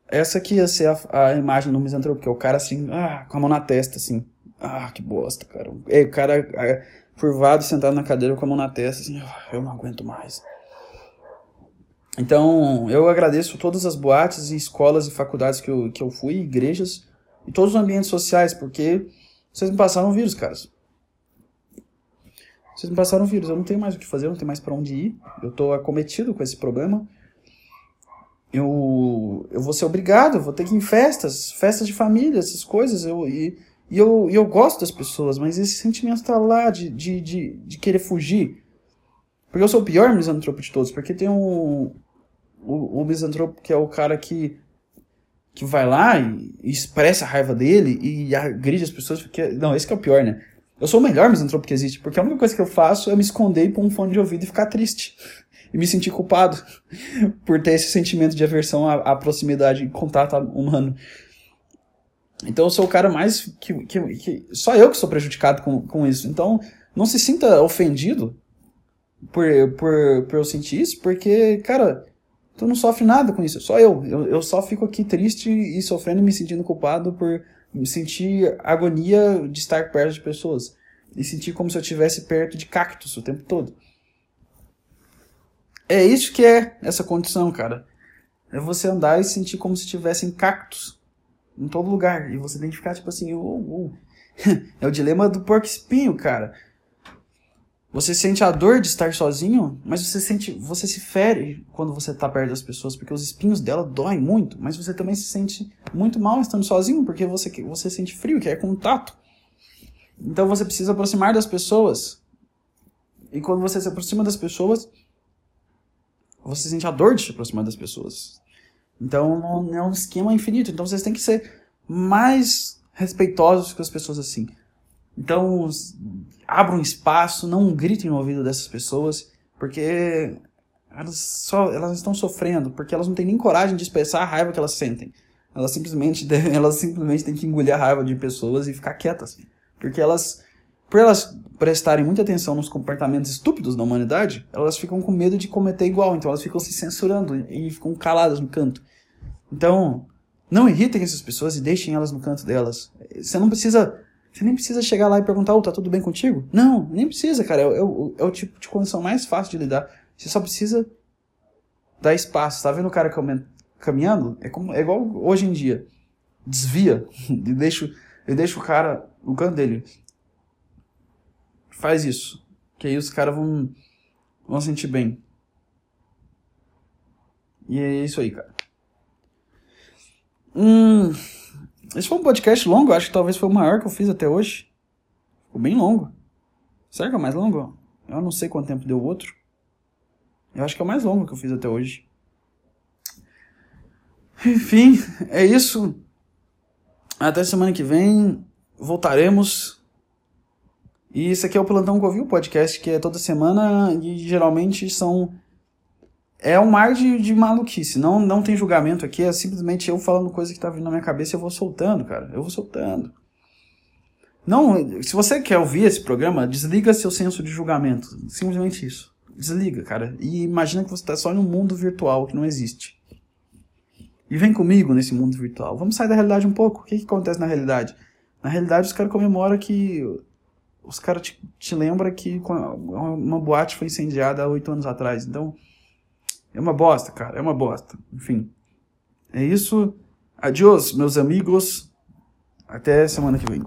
Essa aqui ia ser a, a imagem do misantropo, que é o cara assim, ah, com a mão na testa, assim. Ah, que bosta, cara. É, o cara é, curvado, sentado na cadeira com a mão na testa, assim, ah, eu não aguento mais. Então, eu agradeço todas as boates e escolas e faculdades que eu, que eu fui, igrejas, e todos os ambientes sociais, porque vocês me passaram vírus, caras. Vocês me passaram vírus, eu não tenho mais o que fazer, eu não tenho mais para onde ir. Eu tô acometido com esse problema. Eu, eu vou ser obrigado, vou ter que ir em festas, festas de família, essas coisas. Eu, e, e eu, e eu gosto das pessoas, mas esse sentimento tá lá de, de, de, de querer fugir. Porque eu sou o pior misantropo de todos, porque tem um, o, o misantropo que é o cara que que vai lá e, e expressa a raiva dele e agride as pessoas, porque não, esse que é o pior, né? Eu sou o melhor misantropo que existe, porque a única coisa que eu faço é me esconder e pôr um fone de ouvido e ficar triste. [LAUGHS] E me sentir culpado [LAUGHS] por ter esse sentimento de aversão à, à proximidade e contato humano. Então eu sou o cara mais que, que, que, Só eu que sou prejudicado com, com isso. Então não se sinta ofendido por, por, por eu sentir isso, porque, cara, Tu não sofre nada com isso, só eu. eu. Eu só fico aqui triste e sofrendo e me sentindo culpado por sentir agonia de estar perto de pessoas. E sentir como se eu estivesse perto de cactos o tempo todo. É isso que é essa condição, cara. É você andar e sentir como se estivesse em cactos em todo lugar. E você tem que ficar tipo assim, [LAUGHS] é o dilema do porco espinho, cara. Você sente a dor de estar sozinho, mas você sente, você se fere quando você está perto das pessoas, porque os espinhos dela doem muito, mas você também se sente muito mal estando sozinho, porque você, você sente frio, que é contato. Então você precisa aproximar das pessoas. E quando você se aproxima das pessoas, você sente a dor de se aproximar das pessoas. Então é um esquema infinito. Então vocês têm que ser mais respeitosos com as pessoas assim. Então, abram espaço, não gritem no ouvido dessas pessoas, porque elas, só, elas estão sofrendo, porque elas não têm nem coragem de expressar a raiva que elas sentem. Elas simplesmente, [LAUGHS] elas simplesmente têm que engolir a raiva de pessoas e ficar quietas. Porque elas, por elas prestarem muita atenção nos comportamentos estúpidos da humanidade, elas ficam com medo de cometer igual, então elas ficam se censurando e ficam caladas no canto. Então, não irritem essas pessoas e deixem elas no canto delas. Você não precisa você nem precisa chegar lá e perguntar, oh, tá tudo bem contigo? Não, nem precisa, cara. É, é, é o tipo de condição mais fácil de lidar. Você só precisa dar espaço. Tá vendo o cara caminhando? É, como, é igual hoje em dia. Desvia [LAUGHS] e deixa, e deixa o cara no canto dele. Faz isso. Que aí os caras vão, vão sentir bem. E é isso aí, cara. Hum. Esse foi um podcast longo, acho que talvez foi o maior que eu fiz até hoje. Ficou bem longo. Será que é o mais longo? Eu não sei quanto tempo deu o outro. Eu acho que é o mais longo que eu fiz até hoje. Enfim, é isso. Até semana que vem voltaremos. E esse aqui é o Plantão Covil podcast, que é toda semana e geralmente são é um mar de, de maluquice. Não, não tem julgamento aqui, é simplesmente eu falando coisa que tá vindo na minha cabeça eu vou soltando, cara. Eu vou soltando. Não, se você quer ouvir esse programa, desliga seu senso de julgamento. Simplesmente isso. Desliga, cara. E imagina que você está só em um mundo virtual que não existe. E vem comigo nesse mundo virtual. Vamos sair da realidade um pouco. O que, que acontece na realidade? Na realidade, os caras comemoram que. Os caras te, te lembram que uma boate foi incendiada há oito anos atrás. Então, é uma bosta, cara, é uma bosta. Enfim. É isso. Adiós, meus amigos. Até semana que vem.